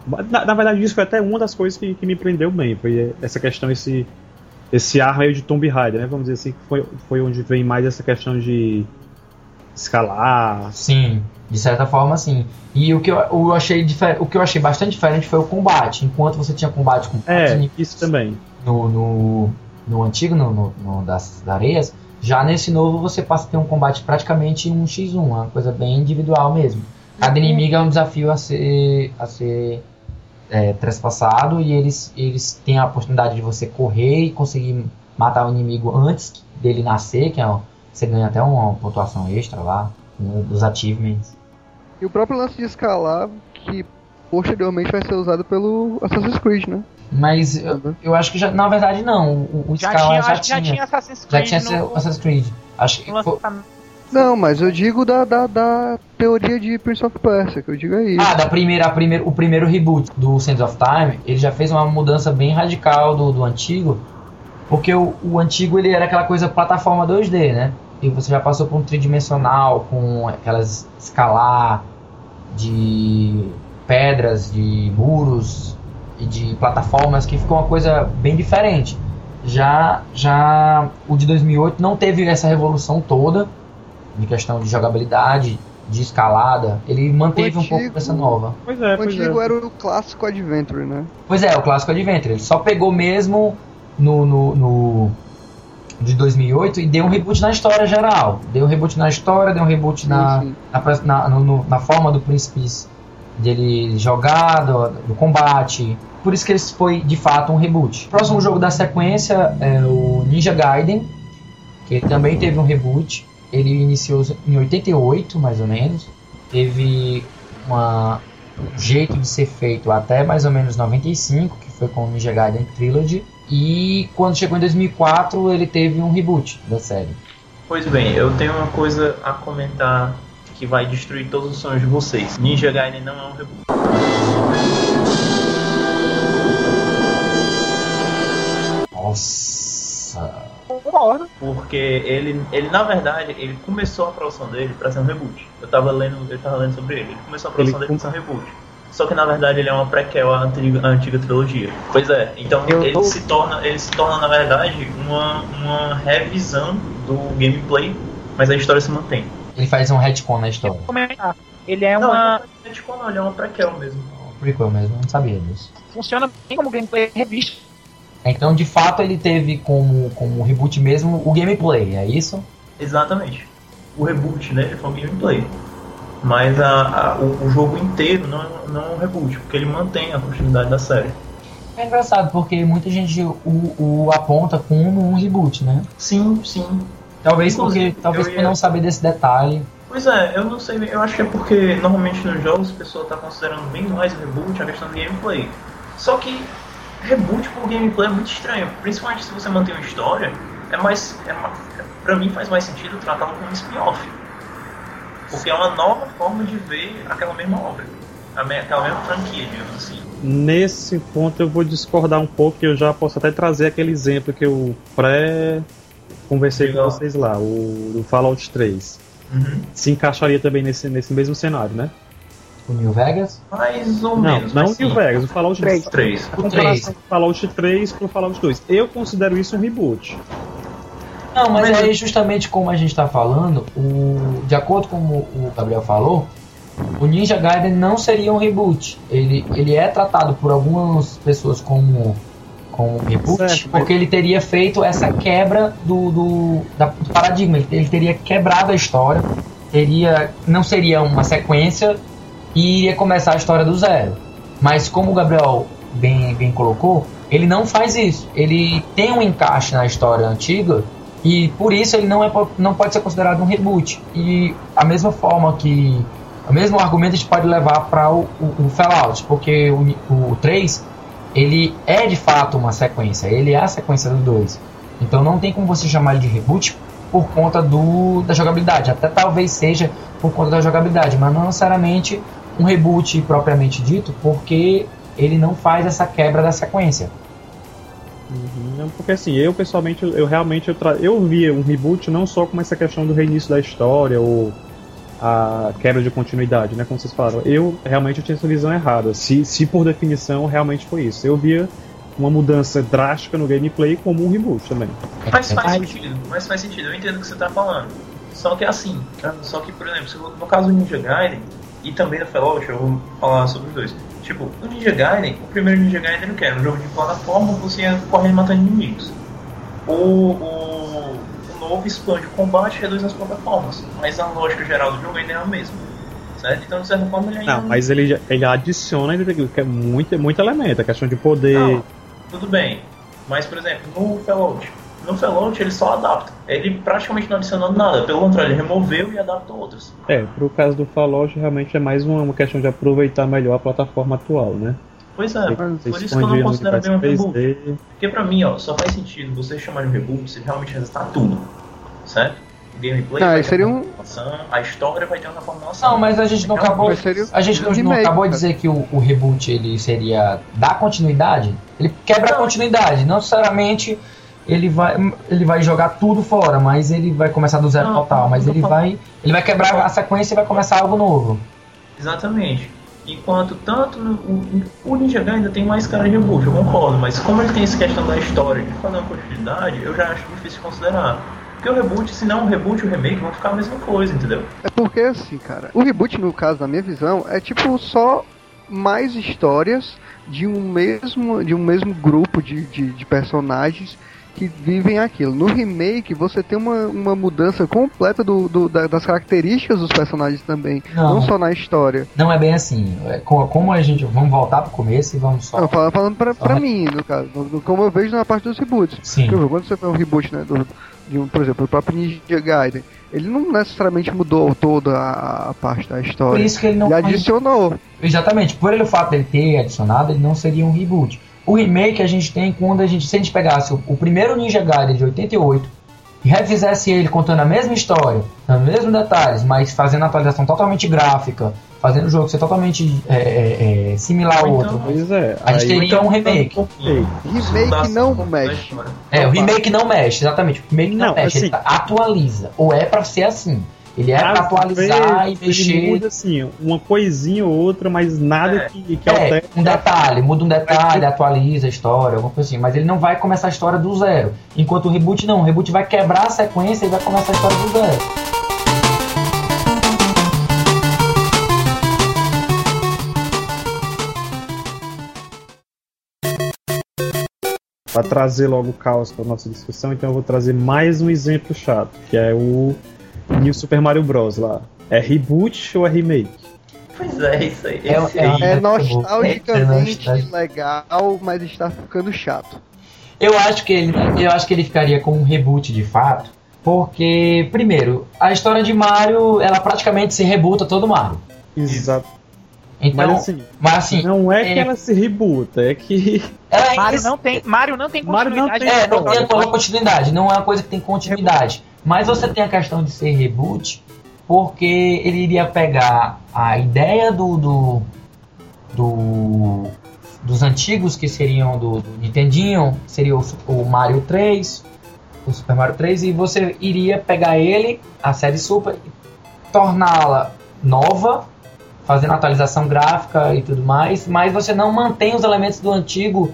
Na, na, verdade, isso foi até uma das coisas que, que me prendeu bem, foi essa questão, esse, esse ar meio de Tomb Raider, né? Vamos dizer assim, que foi, foi onde vem mais essa questão de escalar. Sim, de certa forma sim. E o que eu, eu achei o que eu achei bastante diferente foi o combate. Enquanto você tinha combate com É, inimigos isso também. no, no, no antigo, no, no, no das areias, já nesse novo você passa a ter um combate praticamente um x1, uma coisa bem individual mesmo. Cada inimigo é um desafio a ser, a ser é, trespassado e eles, eles têm a oportunidade de você correr e conseguir matar o inimigo antes dele nascer, que é, você ganha até uma pontuação extra lá, um dos achievements. E o próprio lance de escalar, que posteriormente vai ser usado pelo Assassin's Creed, né? Mas eu, eu acho que já, na verdade não, o, o Já Scala tinha, já, acho que já tinha Assassin's já Creed tinha seu no, Assassin's Creed. Acho que foi. Não, mas eu digo da, da, da teoria de Prince of Persia, que eu digo é isso. Ah, da primeira, a primeira, o primeiro reboot do Sands of Time, ele já fez uma mudança bem radical do, do antigo, porque o, o antigo ele era aquela coisa plataforma 2D, né? E você já passou por um tridimensional com aquelas escalar de pedras, de muros e de plataformas que ficou uma coisa bem diferente. Já, já o de 2008 não teve essa revolução toda de questão de jogabilidade, de escalada. Ele manteve um pouco antigo- dessa nova. Pois é, o pois antigo é. era o clássico Adventure, né? Pois é, o clássico Adventure. Ele só pegou mesmo no, no, no- de 2008 e deu um reboot na história geral. Deu um reboot na história, deu um reboot na, Sim, sim. na, no- na forma do príncipe dele jogar, do, do combate. Por isso que ele foi de fato um reboot. O próximo jogo da sequência é o Ninja Gaiden, que também teve um reboot. Ele iniciou em 88, mais ou menos. Teve uma, um jeito de ser feito até mais ou menos 95, que foi com o Ninja Gaiden Trilogy. E quando chegou em 2004, ele teve um reboot da série. Pois bem, eu tenho uma coisa a comentar que vai destruir todos os sonhos de vocês. Ninja Gaiden não é um reboot. Nossa. Porque ele, ele, na verdade, ele começou a produção dele para ser um reboot. Eu tava lendo, eu tava lendo sobre ele. Ele começou a produção Ele dele para ser um reboot. Só que na verdade ele é uma prequel à antiga, à antiga trilogia. Pois é, então Eu ele tô- se torna, ele se torna na verdade uma, uma revisão do gameplay, mas a história se mantém. Ele faz um retcon na história. Comentar. Ele é Não, uma. é tipo não, ele é uma prequel mesmo. Um prequel mesmo, não sabia disso. Funciona bem como gameplay revista. Então, de fato, ele teve como, como reboot mesmo o gameplay, é isso? Exatamente. O reboot, né? Ele foi um gameplay. Mas a, a- o, o jogo inteiro não, não é um reboot, porque ele mantém a continuidade da série. É engraçado, porque muita gente o, o aponta como um reboot, né? Sim, sim. Talvez Inclusive, porque talvez eu por ia- não saber desse detalhe. Pois é, eu não sei, eu acho que é porque normalmente nos jogos a pessoa tá considerando bem mais o reboot a questão do gameplay. Só que reboot por gameplay é muito estranho, principalmente se você mantém uma história, é mais. É, pra mim faz mais sentido tratá-lo como um spin-off. Porque é uma nova forma de ver aquela mesma obra. Aquela mesma franquia, digamos assim. Nesse ponto eu vou discordar um pouco, que eu já posso até trazer aquele exemplo que eu pré-conversei com Legal. vocês lá, o do Fallout 3. Uhum. Se encaixaria também nesse, nesse mesmo cenário, né? O New Vegas. Mais ou Não, menos. não o New sim. Vegas, o Fallout Três. 3. Três. O comparação 3. do Fallout 3 pro Fallout 2. Eu considero isso um reboot. Não, mas, Mas- aí justamente como a gente tá falando, o, de acordo com o, o Gabriel falou, o Ninja Gaiden não seria um reboot. Ele, ele é tratado por algumas pessoas como, como um reboot, Certo, mas- porque ele teria feito essa quebra do, do, da- do paradigma. Ele, ele teria quebrado a história, teria, não seria uma sequência e iria começar a história do zero. Mas como o Gabriel bem, bem colocou, ele não faz isso. Ele tem um encaixe na história antiga e por isso ele não, é, não pode ser considerado um reboot. E a mesma forma que. O mesmo argumento a gente pode levar para o, o, o Fallout, porque o, o 3 ele é de fato uma sequência, ele é a sequência do 2. Então não tem como você chamar ele de reboot por conta do, da jogabilidade. Até talvez seja por conta da jogabilidade, mas não necessariamente um reboot propriamente dito, porque ele não faz essa quebra da sequência. Não, porque assim, eu pessoalmente, eu, realmente eu, tra- eu via um reboot não só como essa questão do reinício da história ou a quebra de continuidade, né, como vocês falaram. Eu realmente eu tinha essa visão errada. Se, se por definição realmente foi isso. Eu via uma mudança drástica no gameplay como um reboot também. Mas faz sentido, mas faz sentido, eu entendo o que você tá falando. Só que assim, só que, por exemplo, no caso do Ninja Gaiden e também do Fallout, eu vou falar sobre os dois. Tipo, o Ninja Gaiden, o primeiro Ninja Gaiden era o que? Era um jogo de plataforma, você ia correndo matando inimigos. O, o, o novo expande o combate e reduz as plataformas, mas a lógica geral do jogo ainda é a mesma. Certo? Então, de certa forma, ele ainda. Não, mas ele, ele adiciona que é muito, muito elemento, a questão de poder. Não, tudo bem. Mas, por exemplo, no Fallout, no Fallout ele só adapta. Ele praticamente não adicionou nada. Pelo contrário, ele removeu e adaptou outros. É, pro caso do Fallout realmente é mais uma, questão de aproveitar melhor a plataforma atual, né? Pois é, por isso que eu não considero bem um reboot. Porque pra mim, ó, só faz sentido você chamar de reboot se realmente resetar tudo. Certo? gameplay ah, seria um... a história vai ter uma formulação. Não, mas a gente não acabou. A gente não, não acabou de dizer que o, o, reboot ele seria dar continuidade. Ele quebra não. a continuidade, não necessariamente ele vai, ele vai jogar tudo fora, mas ele vai começar do zero não, total, mas ele vai, ele vai quebrar a sequência e vai começar algo novo. Exatamente. Enquanto tanto no, o Ninja Gaiden ainda tem mais cara de reboot, eu concordo, mas como ele tem essa questão da história de fazer uma continuidade, eu já acho difícil de considerar. Porque o reboot, se não o reboot e o remake, vão ficar a mesma coisa, entendeu? É porque assim, cara, o reboot, no caso, na minha visão, é tipo só mais histórias de um mesmo, de um mesmo grupo de, de, de personagens que vivem aquilo. No remake, você tem uma, uma mudança completa do, do da, das características dos personagens também, não, não, só na história. Não é bem assim. É, como a gente. Vamos voltar pro começo e vamos só. Não, falando, pra, pra mim, no caso. Como eu vejo na parte dos reboots. Sim. Quando você faz um reboot, né? Do, de um, por exemplo, o próprio Ninja Gaiden, ele não necessariamente mudou toda a, a parte da história. Por isso que ele não. Ele adicionou. Exatamente, por ele o fato dele ter adicionado, ele não seria um reboot. O remake a gente tem quando a gente, se a gente pegasse o, o primeiro Ninja Gaiden de 88 e refizesse ele contando a mesma história, os mesmos detalhes, mas fazendo a atualização totalmente gráfica, fazendo o jogo ser totalmente é, é, é similar ao então, outro. Pois é. A gente teria então, um remake. Remake não mexe. É, o remake não mexe, exatamente. O remake não, não mexe, assim, ele atualiza. Ou é para ser assim. Ele é pra atualizar e mexer. Muda assim, uma coisinha ou outra, mas nada é. que, que é, altere. Um detalhe, muda um detalhe, atualiza a história, alguma coisa assim. Mas ele não vai começar a história do zero. Enquanto o reboot não. O reboot vai quebrar a sequência e vai começar a história do zero. Para trazer logo o caos para nossa discussão, então eu vou trazer mais um exemplo chato, que é o New Super Mario Bros. lá. É reboot ou é remake? Pois é, isso aí. É, é, é nostalgicamente é legal, mas está ficando chato. Eu acho que ele, eu acho que ele ficaria com um reboot de fato, porque primeiro, a história de Mario, ela praticamente se rebuta todo Mario. Exato. Então, mas assim, mas assim, não é, é, que ela se rebuta, é que é, Mario não tem, Mario não tem continuidade. Mario não tem, é, não tem continuidade, não é uma coisa que tem continuidade. Mas você tem a questão de ser reboot, porque ele iria pegar a ideia do, do, do dos antigos que seriam do, do Nintendinho, seria o, o, Mario 3, o Super Mario 3, e você iria pegar ele, a série Super, torná-la nova, fazendo atualização gráfica e tudo mais, mas você não mantém os elementos do antigo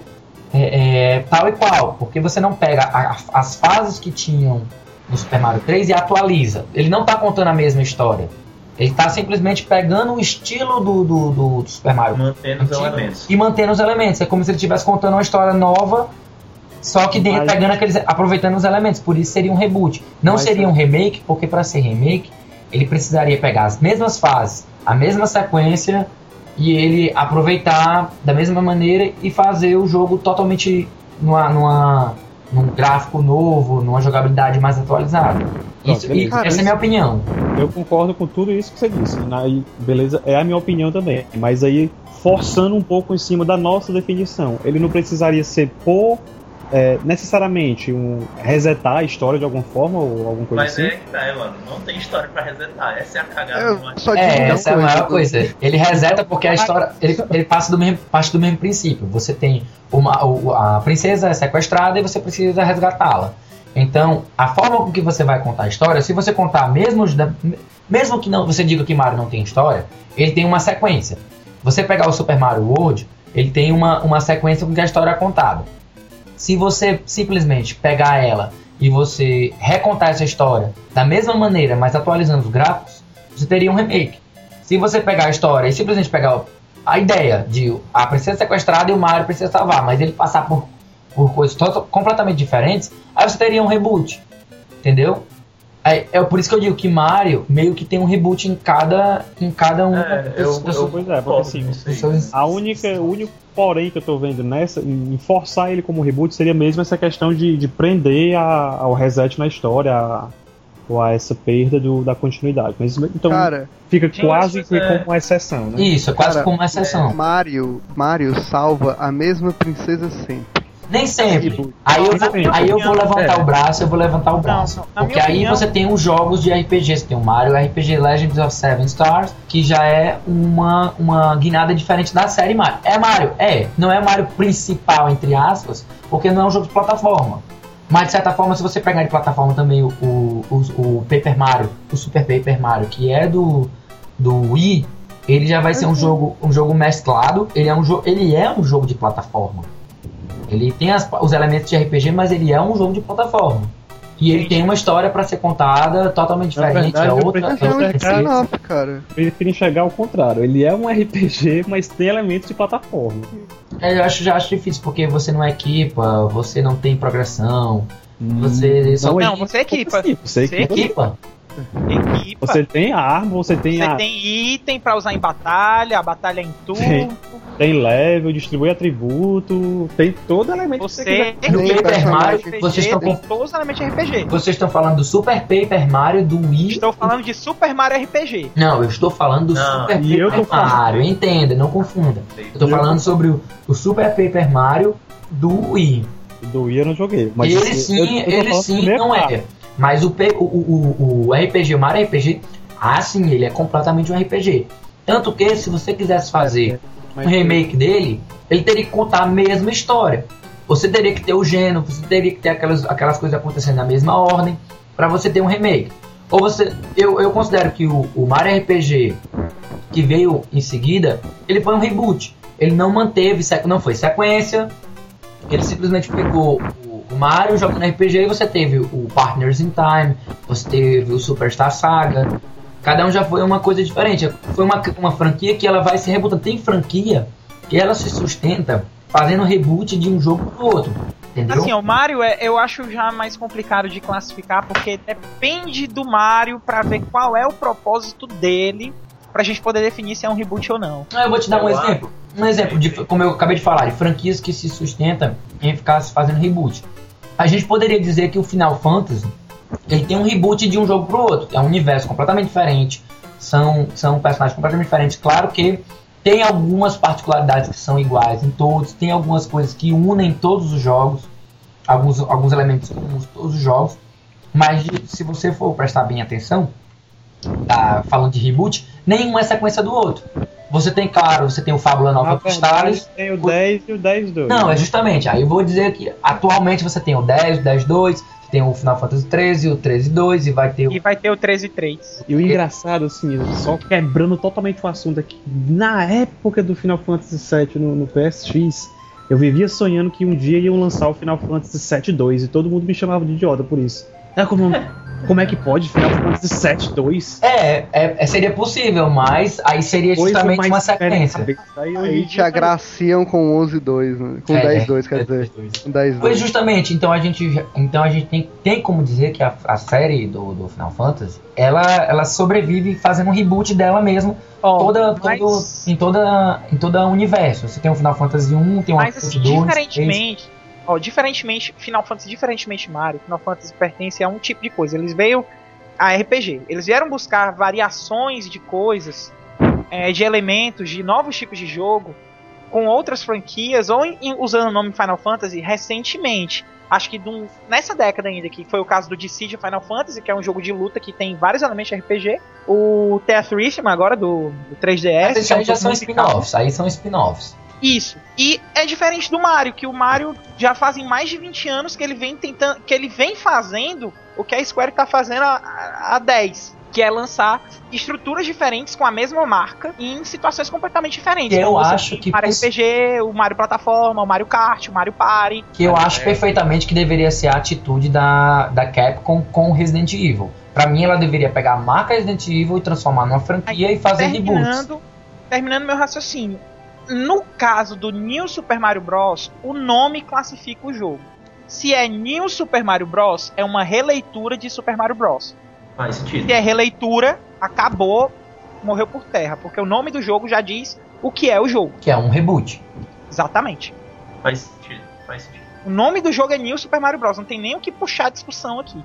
é, é, tal e qual, porque você não pega a, as fases que tinham no Super Mario 3 e atualiza. Ele não está contando a mesma história. Ele está simplesmente pegando o estilo do, do, do, do Super Mario. Mantendo os elementos. E mantendo os elementos. É como se ele estivesse contando uma história nova, só que dentro, pegando aqueles. aproveitando os elementos. Por isso seria um reboot. Não Mas seria um remake, porque para ser remake, ele precisaria pegar as mesmas fases, a mesma sequência, e ele aproveitar da mesma maneira e fazer o jogo totalmente numa, numa num gráfico novo, numa jogabilidade mais atualizada. Isso, e, Cara, essa é a minha opinião. Eu concordo com tudo isso que você disse. Aí, beleza, é a minha opinião também. Mas aí, forçando um pouco em cima da nossa definição, ele não precisaria ser por é, necessariamente um resetar a história de alguma forma ou alguma coisa Mas assim? Mas é que tá, mano. Não tem história pra resetar. Essa é a cagada. só é, essa é a maior coisa. Ele reseta porque a história. Ele, ele passa do mesmo, parte do mesmo princípio. Você tem uma, a princesa é sequestrada e você precisa resgatá-la. Então, a forma com que você vai contar a história, se você contar mesmo, mesmo que não, você diga que Mario não tem história, ele tem uma sequência. Você pegar o Super Mario World, ele tem uma, uma sequência com que a história é contada. Se você simplesmente pegar ela e você recontar essa história da mesma maneira, mas atualizando os gráficos, você teria um remake. Se você pegar a história e simplesmente pegar a ideia de a princesa sequestrada e o Mario precisa salvar, mas ele passar por, por coisas completamente diferentes, aí você teria um reboot. Entendeu? É, é por isso que eu digo que Mario meio que tem um reboot em cada, em cada um. É, eu, dos- eu, Pois é, porque assim, A única, o único porém que eu tô vendo nessa, em forçar ele como reboot, seria mesmo essa questão de, de prender a- ao reset na história, a- ou a essa perda do, da continuidade. Mas então Cara, fica quase que é. como uma exceção, né? Isso, é quase Cara, como uma exceção. Mario, Mario salva a mesma princesa sempre. Nem sempre. Reboot. Aí eu, vou, aí eu vou levantar é. o braço, eu vou levantar o braço. porque aí você tem os jogos de RPG, você tem o Mario RPG Legends of Seven Stars, que já é uma, uma guinada diferente da série Mario. É Mario? É. Não é o Mario principal, entre aspas, porque não é um jogo de plataforma. Mas de certa forma, se você pegar de plataforma também o, o, o, o Paper Mario, o Super Paper Mario, que é do, do Wii, ele já vai ser um jogo, um jogo mesclado. Ele é um, jo ele é um jogo de plataforma. Ele tem as- os elementos de RPG, mas ele é um jogo de plataforma. E ele tem uma história pra ser contada totalmente Na diferente. verdade, é outra. Mas é é um outra spin-off, cara. Eu prefiro enxergar o contrário. Ele é um RPG, mas tem elementos de plataforma. É, Eu acho, já acho difícil, porque você não equipa, você não tem progressão. Você só Não, Não, é- você equipa. Você Você equipa. Equipa. Equipa. Você tem a arma, você tem Você a tem item pra usar em batalha, a batalha é em turno. Tem. tem level, distribui atributo, tem todo elemento que Você quiser. Paper Mario, personagem. vocês estão tem com- todos os elementos de RPG. vocês estão falando do Super Paper Mario do Wii. Estou falando de Super Mario RPG. Não, eu estou falando do Não, Super eu Paper Mario. Entenda, não confunda. Eu tô Eu- falando sobre o, o Super Paper Mario do Wii. Do Wii eu não joguei. Mas ele sim, eu- eu ele sim não é. Mas o, P- o, o, o, RPG, o Mario RPG, ah sim, ele é completamente um RPG. Tanto que se você quisesse fazer um remake dele, ele teria que contar a mesma história. Você teria que ter o gênero, você teria que ter aquelas, aquelas coisas acontecendo na mesma ordem para você ter um remake. Ou você, eu, eu considero que o, o Mario RPG que veio em seguida, ele foi um reboot. Ele não manteve, não foi sequência. Ele simplesmente pegou Mario jogando RPG e você teve o Partners in Time, você teve o Superstar Saga. Cada um já foi uma coisa diferente. Foi uma, uma franquia que ela vai se rebutando. Tem franquia que ela se sustenta fazendo reboot de um jogo pro outro. Entendeu? Assim, o Mario é, eu acho já mais complicado de classificar, porque depende do Mario pra ver qual é o propósito dele, pra gente poder definir se é um reboot ou não. Ah, Eu vou te dar um exemplo. Um exemplo de, como eu acabei de falar, de franquias que se sustentam em ficar se fazendo reboot. A gente poderia dizer que o Final Fantasy ele tem um reboot de um jogo pro outro. É um universo completamente diferente. São, são personagens completamente diferentes. Claro que tem algumas particularidades que são iguais em todos. Tem algumas coisas que unem todos os jogos. Alguns, alguns elementos comuns em todos os jogos. Mas se você for prestar bem atenção, tá falando de reboot, nenhum é sequência do outro. Você tem, claro, você tem o Fábula Na Nova Cristales. verdade, tem o 10 e o 10 2. Não, é justamente. Aí eu vou dizer que atualmente você tem o 10, o 10 2, você tem o Final Fantasy 13, o 13 2 e vai ter o. E vai ter o 13-3. E o engraçado, assim, só quebrando totalmente o assunto aqui, na época do Final Fantasy VII no, no PSX, eu vivia sonhando que um dia iam lançar o Final Fantasy VII 2 e todo mundo me chamava de idiota por isso. É como, como é que pode Final Fantasy VII 2? É, é, é, seria possível, mas aí seria justamente uma sequência. Aí te agraciam com 11-2, né? Com É, 10-2, quer é, dizer. 10-2. Com 10-2. Pois justamente, então a gente, então a gente tem, tem como dizer que a, a série do, do Final Fantasy, ela, ela sobrevive fazendo um reboot dela mesmo, Ó, toda, mas- todo, em toda em todo o universo. Você tem o Final Fantasy 1, tem o Final Fantasy 2, 3, diferentemente, ó, diferentemente, Final Fantasy, diferentemente Mario, Final Fantasy pertence a um tipo de coisa. Eles veio a RPG. Eles vieram buscar variações de coisas, é, de elementos, de novos tipos de jogo, com outras franquias, ou em- usando o nome Final Fantasy recentemente. Acho que dum- nessa década ainda, que foi o caso do Dissidia Final Fantasy, que é um jogo de luta que tem vários elementos de RPG. O Tetrism agora, do, do 3DS. Esses que é um aí já são spin-offs, aí são spin-offs. Isso. E é diferente do Mario, que o Mario já fazem mais de 20 anos que ele vem tentando, que ele vem fazendo o que a Square tá fazendo há, há 10. que é lançar estruturas diferentes com a mesma marca em situações completamente diferentes. Eu você acho que o Mario poss- RPG, o Mario Plataforma, o Mario Kart, o Mario Party. Que eu acho perfeitamente que deveria ser a atitude da, da Capcom com Resident Evil. Pra mim, ela deveria pegar a marca Resident Evil e transformar numa franquia e fazer reboots. terminando, terminando meu raciocínio. No caso do New Super Mario Bros, o nome classifica o jogo. Se é New Super Mario Bros, é uma releitura de Super Mario Bros. Faz sentido. Se é releitura, acabou, morreu por terra, porque o nome do jogo já diz o que é o jogo. Que é um reboot. Exatamente. Faz sentido. Faz sentido. O nome do jogo é New Super Mario Bros. Não tem nem o que puxar a discussão aqui.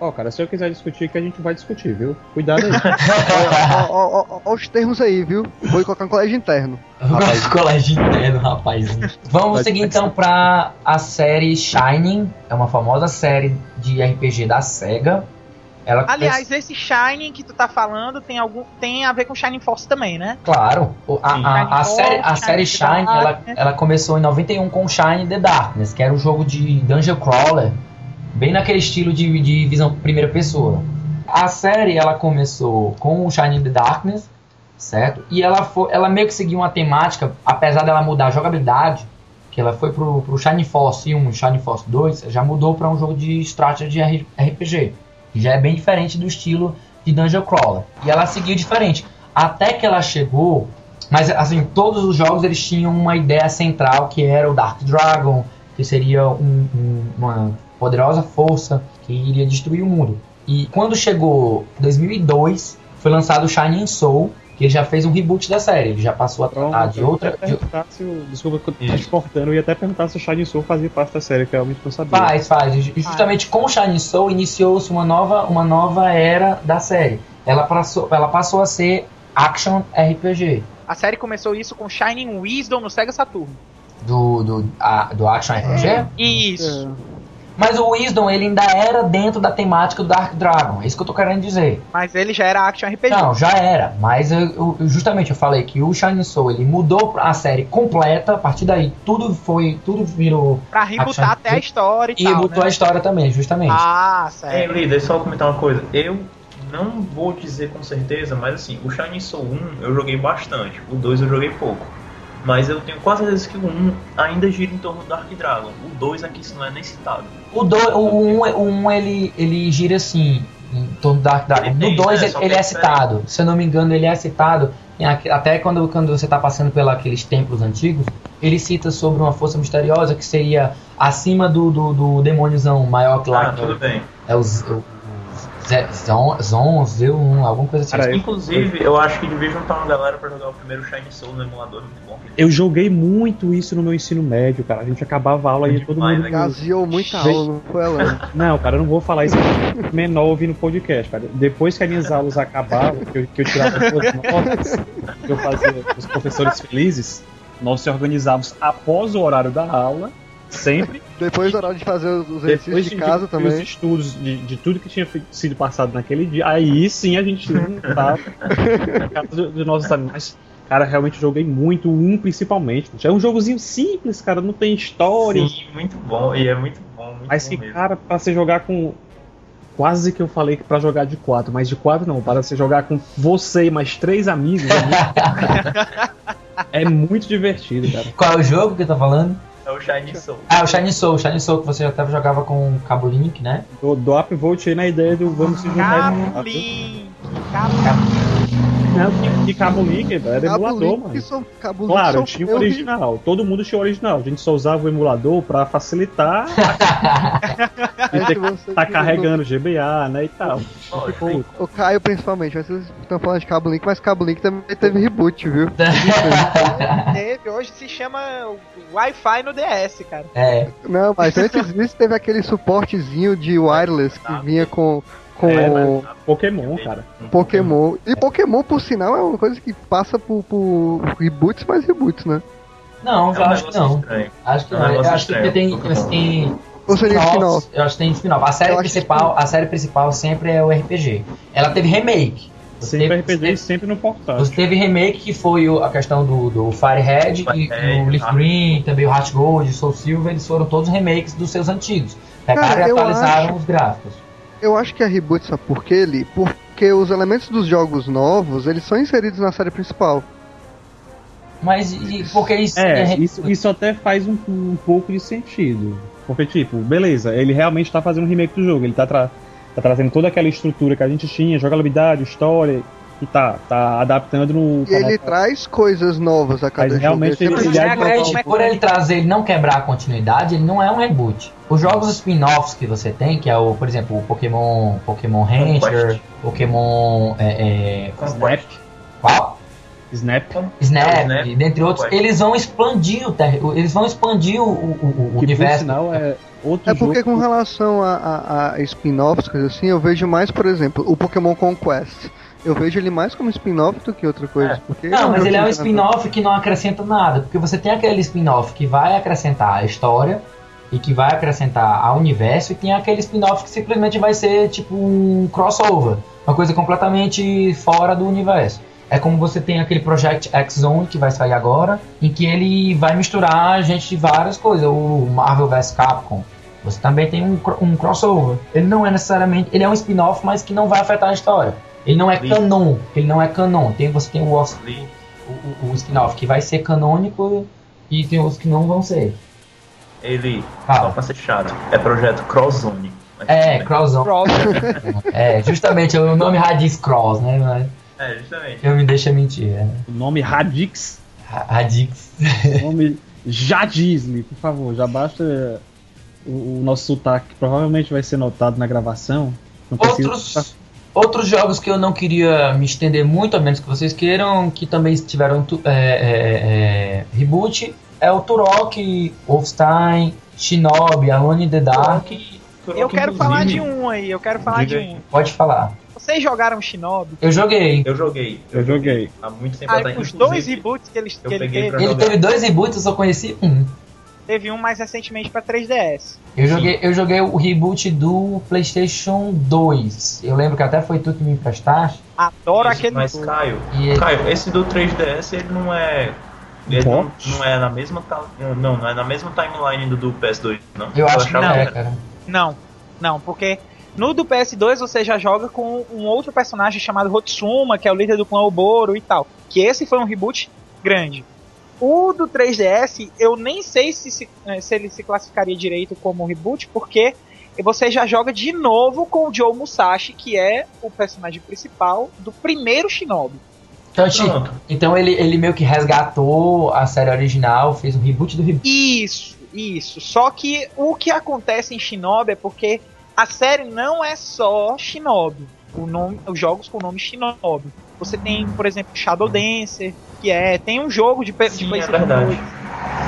Ó, cara, se eu quiser discutir que a gente vai discutir, viu? Cuidado aí. Ó, ó, ó, ó os termos aí, viu? Vou colocar no colégio interno. Rapaz. Colégio interno, rapazinho. Vamos seguir então pra a série Shining. É uma famosa série de RPG da SEGA. Ela Aliás, esse Shining que tu tá falando tem algum tem a ver com Shining Force também, né? Claro, o- a, a, a Shining série, a série Shining Shine, ela, ela começou em 91 com Shine the Darkness, que era um jogo de dungeon crawler, bem naquele estilo de, de visão primeira pessoa. A série, ela começou com o Shine the Darkness, certo? E ela, foi, ela meio que seguiu uma temática, apesar dela mudar a jogabilidade, que ela foi pro, pro Shining Force 1 e Shining Force 2, já mudou para um jogo de strategy R- RPG, que já é bem diferente do estilo de Dungeon Crawler. E ela seguiu diferente. Até que ela chegou, mas assim, todos os jogos eles tinham uma ideia central que era o Dark Dragon, que seria um- um- uma poderosa força que iria destruir o mundo. E quando chegou 2002, foi lançado o Shining Soul, que ele já fez um reboot da série, ele já passou a tratar de outra, Eu ia de, perguntar se o- Desculpa que eu tô te Isso. cortando, eu ia até perguntar se o Shining Soul fazia parte da série, que eu realmente não sabia. Faz, faz. E Justamente com o Shining Soul iniciou-se uma nova, uma nova era da série. Ela passou, ela passou a ser action RPG. A série começou isso com Shining Wisdom no Sega Saturn. Do, do, a- do action RPG. Isso. Mas o Wisdom ele ainda era dentro da temática do Dark Dragon. É isso que eu tô querendo dizer. Mas ele já era Action RPG. Não, já era. Mas eu, eu- justamente eu falei que o Shining Soul ele mudou a série completa. A partir daí tudo foi, tudo virou Pra Action até a história e, e tal. botou né? a história também, justamente. Ah, Ei, certo. líder, só comentar uma coisa. Eu não vou dizer com certeza, mas assim, o Shining Soul 1 eu joguei bastante. O 2 eu joguei pouco. Mas eu tenho quase certeza que o 1 ainda gira em torno do Dark Dragon. O 2 aqui isso não é nem citado. O 1 o um, o um, ele, ele gira assim, em torno do Dark Dragon. Ele No tem, 2 né? ele, ele é é citado. Se eu não me engano, ele é citado. Até quando, quando você está passando pelos templos antigos, ele cita sobre uma força misteriosa que seria acima do, do, do demôniozão maior que lá. Ah, tudo bem. é os. o- Ze- Zon, Zon, Zeon, alguma coisa assim. Cara, eu- Inclusive, eu acho que devia juntar uma galera pra jogar o primeiro Shining Soul no emulador, muito bom. Eu joguei muito isso no meu ensino médio, cara. A gente acabava a aula e todo mundo. né? Gaseou muita aula, não foi ela? Não, cara, eu não vou falar isso menor ouvindo o podcast, cara. Depois que as minhas aulas acabavam, que eu, que eu tirava boas notas, que eu fazia os professores felizes, nós se organizávamos após o horário da aula, sempre. Depois da hora de fazer os os exercícios Depois de casa os também. estudos de, de tudo que tinha sido passado naquele dia, aí sim a gente juntava na casa do- dos nossos amigos. Cara, realmente joguei muito, um principalmente. É um jogozinho simples, cara, não tem história. Sim, muito bom. E é muito bom, muito Mas bom que, mesmo. cara, pra você jogar com. Quase que eu falei que pra jogar de quatro, mas de quatro não, para você jogar com você e mais três amigos. é muito- É muito divertido, cara. Qual é o jogo que eu tô falando? É o Shining Soul. Ah, o Shining Soul. O Shining Soul que você até jogava com o Cabo Link, né? Do, do upvote aí na ideia do vamos se juntar. Cabulim. Cabulim. Não, que, que Cabo Link era Cabo emulador, mano. que são, Claro, são- tinha o vi- original. Todo mundo tinha o original. A gente só usava o emulador pra facilitar e ter que tá carregando GBA, né, e tal. Tipo, O Caio principalmente, vocês estão falando de Cabo Link, mas Cabo Link também teve reboot, viu? Teve, hoje se chama Wi-Fi no DS, cara. é. Não, mas antes disso teve aquele suportezinho de wireless que vinha com, com É, mas- Pokémon, cara. Pokémon. E Pokémon, por sinal, é uma coisa que passa por, por reboots mais reboots, né? Não, É eu um acho que não. estranho. Acho que É um acho que tem, tem Ou seria spin-offs, spin-off. Eu acho que tem spin-off. A série Eu principal, a série principal sempre é o RPG. Ela teve remake. Você Sempre teve, RPG você sempre no portátil. Você teve remake que foi o- a questão do, do Firehead e, Firehead, e o Leaf ah. Green, também o Heart Gold, Soul Silver, eles foram todos remakes dos seus antigos. Pegaram Cara, e atualizaram acho- os gráficos. Eu acho que é reboot, sabe por quê, Li? Porque os elementos dos jogos novos, eles são inseridos na série principal. Mas e, porque isso É, isso, isso até faz um, um pouco de sentido. Porque, tipo, beleza, ele realmente tá fazendo um remake do jogo, ele tá, tra- tá trazendo toda aquela estrutura que a gente tinha, jogabilidade, história, e tá, tá adaptando no. E ele traz coisas novas a cada Mas jogo. realmente Ele ele- ele é nova por ele trazer, ele não quebrar a continuidade, ele não é um reboot. Os jogos spin-offs que você tem, que é o, por exemplo, o Pokémon, Pokémon Ranger. Pokémon é, é, Snap. qual? Snap. Snap, Snap, dentre outros, eles vão expandir o ter- eles vão expandir o, o- o- o Que por universo. sinal é outro É porque jogo. com relação a, a- a spin-offs, coisas assim, eu vejo mais, por exemplo, o Pokémon Conquest. Eu vejo ele mais como spin-off do que outra coisa. É. Porque Não, mas ele é um spin-off que não acrescenta nada, porque você tem aquele spin-off que vai acrescentar a história e que vai acrescentar ao universo, e tem aquele spin-off que simplesmente vai ser tipo um crossover, uma coisa completamente fora do universo. É como você tem aquele Project X Zone que vai sair agora, em que ele vai misturar gente de várias coisas, o Marvel vs Capcom. Você também tem um, um crossover. Ele não é necessariamente. Ele é um spin-off, mas que não vai afetar a história. Ele não é Sim. canon. Ele não é canon. Tem, você tem o o, o- o spin-off que vai ser canônico e tem os que não vão ser. ele, Fala. só pra ser chato, é projeto Crosszone. É, bem. Crossão. É, justamente o nome Radix Cross, né? Mas É, justamente. eu me deixa mentir. É. O nome Radix. Ra- Radix. O nome Jadisle, por favor, já basta o, o nosso sotaque, que provavelmente vai ser notado na gravação. Não precisa. Outros, jogos que eu não queria me estender muito, a menos que vocês queiram, que também tiveram tu- é, é, é, reboot, é o Turok, Wolfenstein, Shinobi, Alone in the Dark. Turok- Eu quero falar de inclusive, um aí, eu quero falar de Diga aí. um. Pode falar. Vocês jogaram Shinobi? Eu joguei. Eu joguei. Eu joguei. Há muito tempo Ah, atrás. os dois inclusive, reboots que, eles, que ele teve, Ele teve dois reboots, eu só conheci um. Teve um mais recentemente pra 3DS. Eu joguei, eu joguei o reboot do PlayStation 2. Eu lembro que até foi tu que me emprestaste. Adoro Isso, aquele Mas, jogo. Caio, E ele- Caio, esse do 3DS, ele não é. Ele não, não é na mesma. ta- Não, não é na mesma timeline do, do PS2, não. eu acho que não é, cara. Não, não, porque no do PS2 você já joga com um outro personagem chamado Hotsuma, que é o líder do clã Oboro e tal. Que esse foi um reboot grande. O do 3DS, eu nem sei se, se, eh, se ele se classificaria direito como um reboot, porque você já joga de novo com o Joe Musashi, que é o personagem principal do primeiro Shinobi. Então, ti- Pronto. então ele, ele meio que resgatou a série original, fez um reboot do reboot. Isso, isso. Só que o que acontece em Shinobi é porque a série não é só Shinobi. O nome, os jogos com o nome Shinobi. Você tem, por exemplo, Shadow Dancer, que é. Tem um jogo de, pe- de Sim, é PlayStation verdade. 2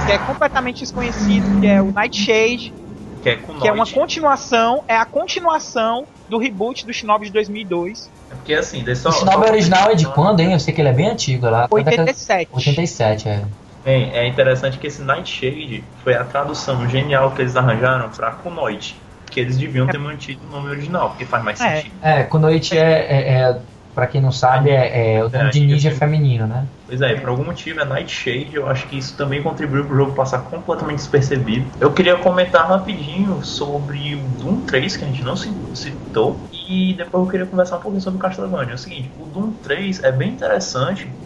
que é completamente desconhecido, que é o Nightshade, Que é com que é uma continuação, é a continuação do reboot do Shinobi de 2002, É Porque assim, deixa só. O Shinobi original é de quando, hein? Eu sei que ele é bem antigo lá. 87. 87, é. Bem, é interessante que esse Nightshade foi a tradução genial que eles arranjaram pra Kunoite. Que eles deviam ter mantido o nome original, porque faz mais É. sentido. É, Kunoichi é, é, é pra quem não sabe, é, é o nome É, de ninja eu- feminino, né? Pois é, por algum motivo é Nightshade, eu acho que isso também contribuiu pro jogo passar completamente despercebido. Eu queria comentar rapidinho sobre o Doom 3, que a gente não ci- citou, e depois eu queria conversar um pouquinho sobre o Castlevania. É o seguinte, o Doom 3 é bem interessante,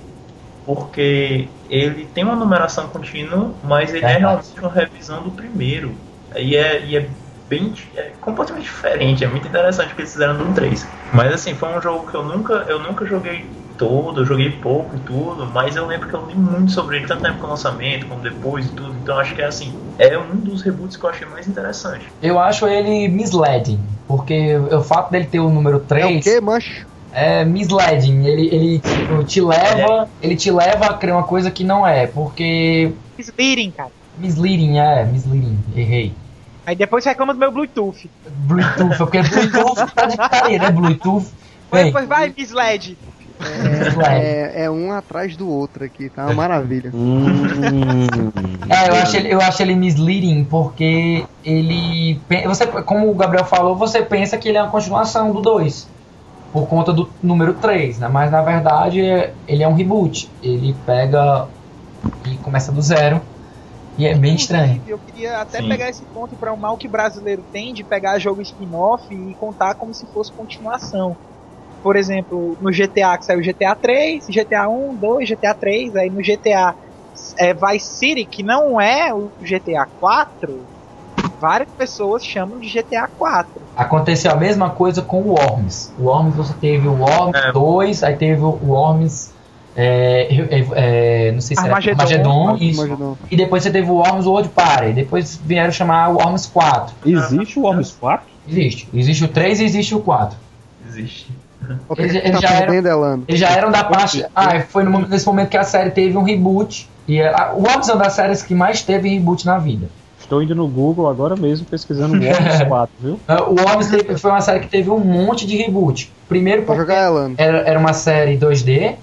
porque ele tem uma numeração contínua, mas ele é Verdade. realmente uma revisão do primeiro. E é, e é bem é completamente diferente, é muito interessante o que eles fizeram no Doom 3. Mas assim, foi um jogo que eu nunca, eu nunca joguei todo, eu joguei pouco e tudo, mas eu lembro que eu li muito sobre ele, tanto na época do lançamento como depois e tudo. Então acho que é assim, é um dos reboots que eu achei mais interessante. Eu acho ele misleading, porque o fato dele ter o número É o 3 que, mancho? é misleading. Ele, ele tipo, te leva, ele te leva a crer uma coisa que não é, porque Misleading, cara. misleading é, misleading, errei. Aí depois reclama do meu Bluetooth. Bluetooth, porque Bluetooth tá de carinha, né? Bluetooth. Bem, Depois vai, Misled. misleading. É, é um atrás do outro aqui, tá uma maravilha. É, eu acho, ele, eu acho ele misleading porque ele. Você, como o Gabriel falou, você pensa que ele é uma continuação do 2. Por conta do número 3, né? Mas na verdade é- ele é um reboot. Ele pega e começa do zero. E é bem estranho. Eu queria até Sim. pegar esse ponto para o mal que brasileiro tem de pegar jogo spin-off e contar como se fosse continuação. por exemplo, no GTA que saiu GTA 3, GTA 1, 2, GTA 3, aí no GTA é, Vice City, que não é o GTA 4, várias pessoas chamam de GTA 4. Aconteceu a mesma coisa com o Worms. O Worms você teve o Worms É. 2, aí teve o Worms. É, é, é, não sei se era Armagedon. Armagedon. E depois você teve o Worms World Party. Depois vieram chamar o Worms 4. Existe o Worms 4? Existe. Existe o 3 e existe o 4. Existe. O Eles- eles tá já eram-? Eles já eram da parte. Ah, foi no nesse momento que a série teve um reboot. E a- o Worms é uma das séries que mais teve reboot na vida. Estou indo no Google agora mesmo pesquisando Worms 4, viu? Ah, O Worms teve- foi uma série que teve um monte de reboot. Primeiro porque era, era uma série 2D.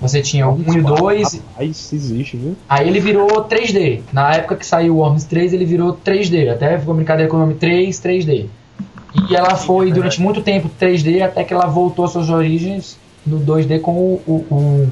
Você tinha o 1 e o 2, Rapaz, existe, viu? Aí ele virou 3D. Na época que saiu o Worms 3, ele virou 3D. Até ficou brincadeira com o nome 3, 3D. E ela foi durante muito tempo 3D até que ela voltou às suas origens no 2D com o, o, o-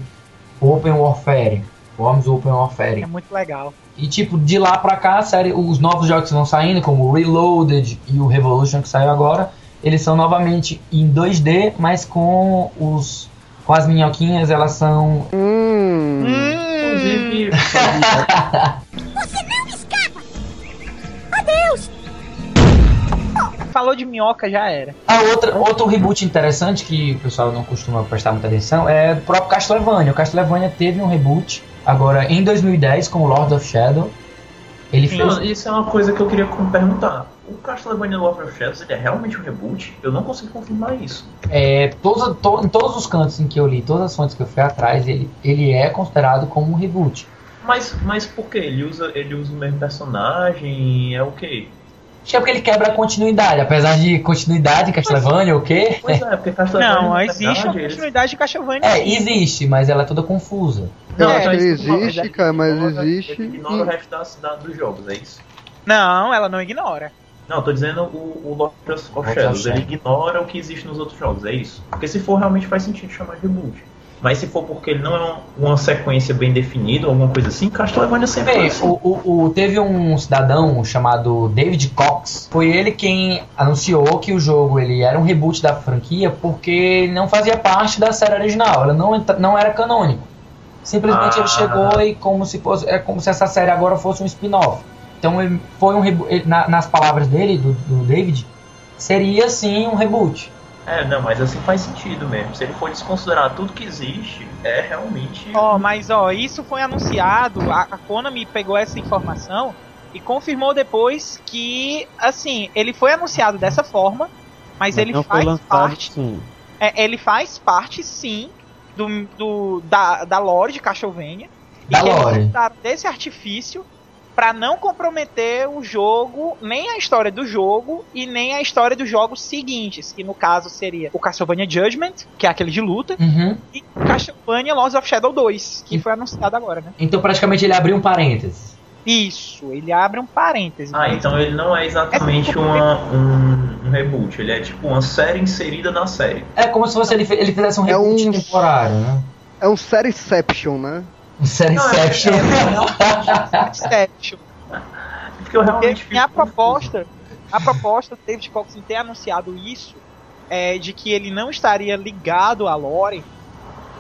Open Warfare. Worms Open É Warfare. muito legal. E tipo, de lá pra cá, a série, os novos jogos que vão saindo, como o Reloaded e o Revolution que saiu agora, eles são novamente em 2D, mas com os. Com as minhoquinhas, elas são Hum. Inclusive, Falou de minhoca, já era. A outra, outro reboot interessante que o pessoal não costuma prestar muita atenção é o próprio Castlevania. O Castlevania teve um reboot agora em 2010 com o Lord of Shadow. Ele Sim. fez. Não, isso é uma coisa que eu queria perguntar. O Castlevania Lord of Shadows ele é realmente um reboot? Eu não consigo confirmar isso. É, todos, to- em todos os cantos em que eu li, todas as fontes que eu fui atrás, ele, ele é considerado como um reboot. Mas, mas por quê? Ele usa, ele usa o mesmo personagem? É o quê? Acho que é porque ele quebra a continuidade, apesar de continuidade em Castlevania, o quê? Pois é, porque Castlevania. Não, na existe verdade, eles- continuidade de Castlevania. É, sim. existe, mas ela é toda confusa. Eu É, que não, existe, ele cara, mas ignora- existe. Ignora o resto da, da, dos jogos, é isso? Não, ela não ignora. Não, tô dizendo o, o Lord of of Shadows. Ele ignora o que existe nos outros jogos, é isso? Porque se for, realmente faz sentido chamar de reboot. Mas se for porque ele não é uma, uma sequência bem definida, ou alguma coisa assim, Castlevania sempre Bem, assim. o, o- o- teve um cidadão chamado David Cox. Foi ele quem anunciou que o jogo ele era um reboot da franquia porque ele não fazia parte da série original. Ela não, não era canônico. Simplesmente Ah. ele chegou e como se fosse é como se essa série agora fosse um spin-off. Então ele foi um ele- na- nas palavras dele do, do David seria sim um reboot. É, não, mas assim faz sentido mesmo. Se ele for desconsiderar tudo que existe, é realmente. Ó, mas ó, isso foi anunciado, a, a Konami pegou essa informação e confirmou depois que, assim, ele foi anunciado dessa forma, mas, ele não faz foi lançado, parte, sim. é, ele faz parte, sim, do, do da, da lore de Castlevania. Da e que lore. desse artifício pra não comprometer o jogo, nem a história do jogo e nem a história dos jogos seguintes, que no caso seria o Castlevania Judgment, que é aquele de luta, Uhum. e Castlevania Lords of Shadow 2, que foi anunciado agora, né? Então praticamente ele abriu um parênteses. Isso, ele abre um parêntese. Ah, então ele não é exatamente uma, um, um reboot, ele é tipo uma série inserida na série. É como se fosse ele, ele fizesse um É reboot um- temporário, né? É um Seriception, né? Um Seriception. Inception. Porque eu realmente Porque a proposta, a proposta do David Cox em ter anunciado isso, é, de que ele não estaria ligado à lore,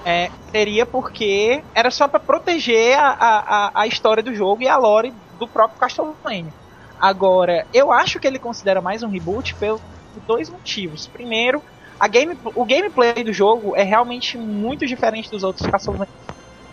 é, seria porque era só para proteger a, a, a- a história do jogo e a lore do próprio Castlevania. Agora, eu acho que ele considera mais um reboot pelo- por dois motivos. Primeiro, a game, o gameplay do jogo é realmente muito diferente dos outros Castlevania.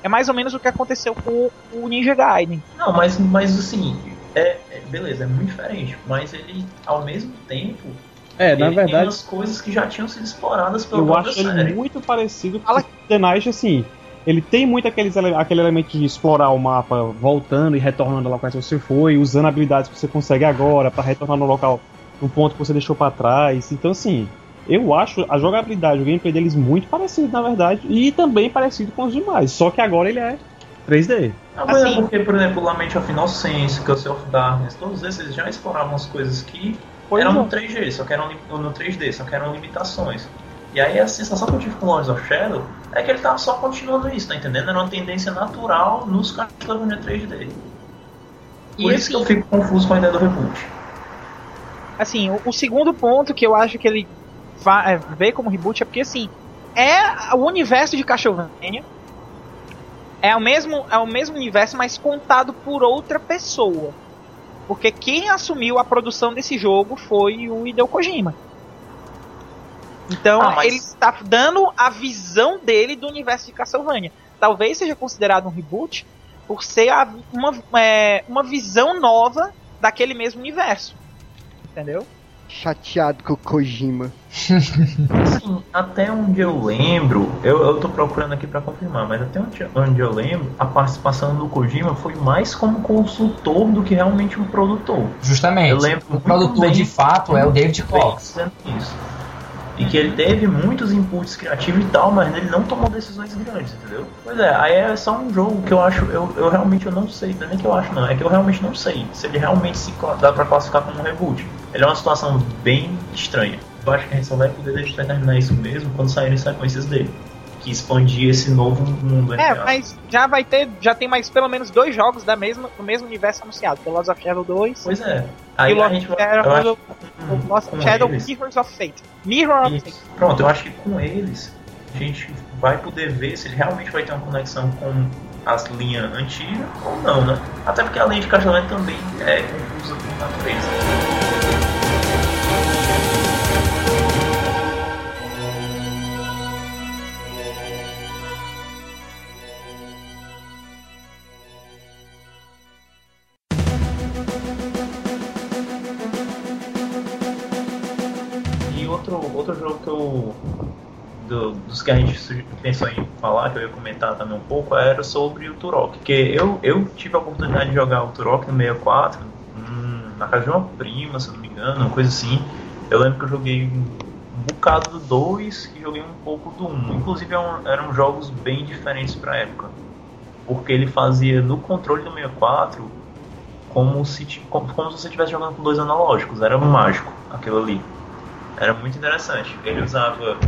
É mais ou menos o que aconteceu com o Ninja Gaiden. Não, mas, mas assim, é, é- beleza, é muito diferente. Mas ele, ao mesmo tempo, É, na ele tem verdade, umas coisas que já tinham sido exploradas pela eu acho ele série. muito parecido com Fala- o The Knight, assim. Ele tem muito aqueles, ele- aquele elemento de explorar o mapa voltando e retornando ao local que você foi, usando habilidades que você consegue agora pra retornar no local, no ponto que você deixou pra trás. Então, assim, eu acho a jogabilidade, o gameplay deles muito parecido, na verdade, e também parecido com os demais. Só que agora ele é 3D. Não, mas é Assim- porque, por exemplo, Lament of Innocence, Curse of Darkness, todos esses já exploravam as coisas que eram é. no 3G, só que eram no 3D, só que eram limitações. E aí a sensação que eu tive com Lords of Shadow é que ele tava só continuando isso, tá entendendo? Era uma tendência natural nos Castlevania 3D. Por E isso que assim- eu fico confuso com a ideia do reboot. Assim, o, o segundo ponto que eu acho que ele é, vê como reboot é porque, assim, é o universo de Castlevania. É o mesmo, é o mesmo universo, mas contado por outra pessoa. Porque quem assumiu a produção desse jogo foi o Hideo Kojima. Então Ah, mas- ele está dando a visão dele do universo de Castlevania. Talvez seja considerado um reboot por ser a- uma, é, uma visão nova daquele mesmo universo. Entendeu? Chateado com o Kojima. Assim, até onde eu lembro, eu, eu tô procurando aqui pra confirmar, mas até onde, onde eu lembro, a participação do Kojima foi mais como consultor do que realmente um produtor. Justamente. Eu lembro o produtor bem- de fato é o David Cox. dizendo isso. E que ele teve muitos inputs criativos e tal, mas ele não tomou decisões grandes, entendeu? Pois é, aí é só um jogo que eu acho, eu, eu realmente eu não sei, não é nem que eu acho não, é que eu realmente não sei se ele realmente se dá pra classificar como um reboot. Ele é uma situação bem estranha. Eu acho que a gente só vai poder determinar isso mesmo quando saírem sequências dele. Que expandir esse novo mundo. É, mas já vai ter, já tem mais pelo menos dois jogos da mesma, do mesmo universo anunciado, que é Lost of Shadow 2 Pois é. e Aí o a Lost gente of vai. Shadow, acho o Shadow eles- Mirrors of Fate. Mirror of. Fate. Pronto, eu acho que com eles a gente vai poder ver se ele realmente vai ter uma conexão com as linhas antigas ou não, né? Até porque a linha de Castlevania também é confusa por natureza. Do- dos que a gente pensou em falar, que eu ia comentar também um pouco, era sobre o Turok. Porque eu, eu tive a oportunidade de jogar o Turok no 64, hum, na casa de uma prima, se não me engano, uma coisa assim. Eu lembro que eu joguei um, um bocado do 2 e joguei um pouco do 1. Inclusive eram, eram jogos bem diferentes pra época. Porque ele fazia no controle do 64 como se, como, como se você estivesse jogando com dois analógicos. Era mágico aquilo ali. Era muito interessante. Ele usava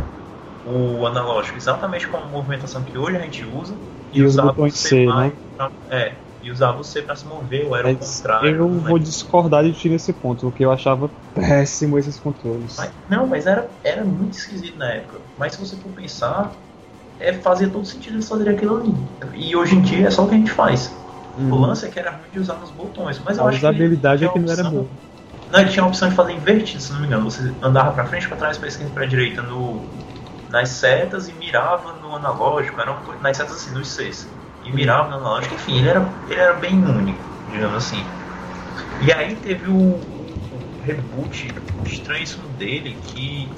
o analógico exatamente como a movimentação que hoje a gente usa E os usava o C, mais né? pra- é, e usava o C pra se mover, ou era o Mas contrário. eu não vou discordar de ti nesse ponto, porque eu achava péssimo esses controles. Mas- não, mas era, era muito esquisito na época. Mas se você for pensar, é, fazia todo sentido eles fazerem aquilo ali. E hoje em dia é só o que a gente faz. O Uhum. lance é que era ruim de usar nos botões. Mas eu A acho que ele usabilidade é tinha que não era boa. Não, ele tinha a opção de fazer invertido, se não me engano. Você andava pra frente, pra trás, pra esquerda e pra direita no, nas setas e mirava no analógico. Eram nas setas assim, nos Cs. E mirava no analógico. Enfim, ele era, ele era bem único, digamos assim. E aí teve o, o reboot estranhíssimo dele que.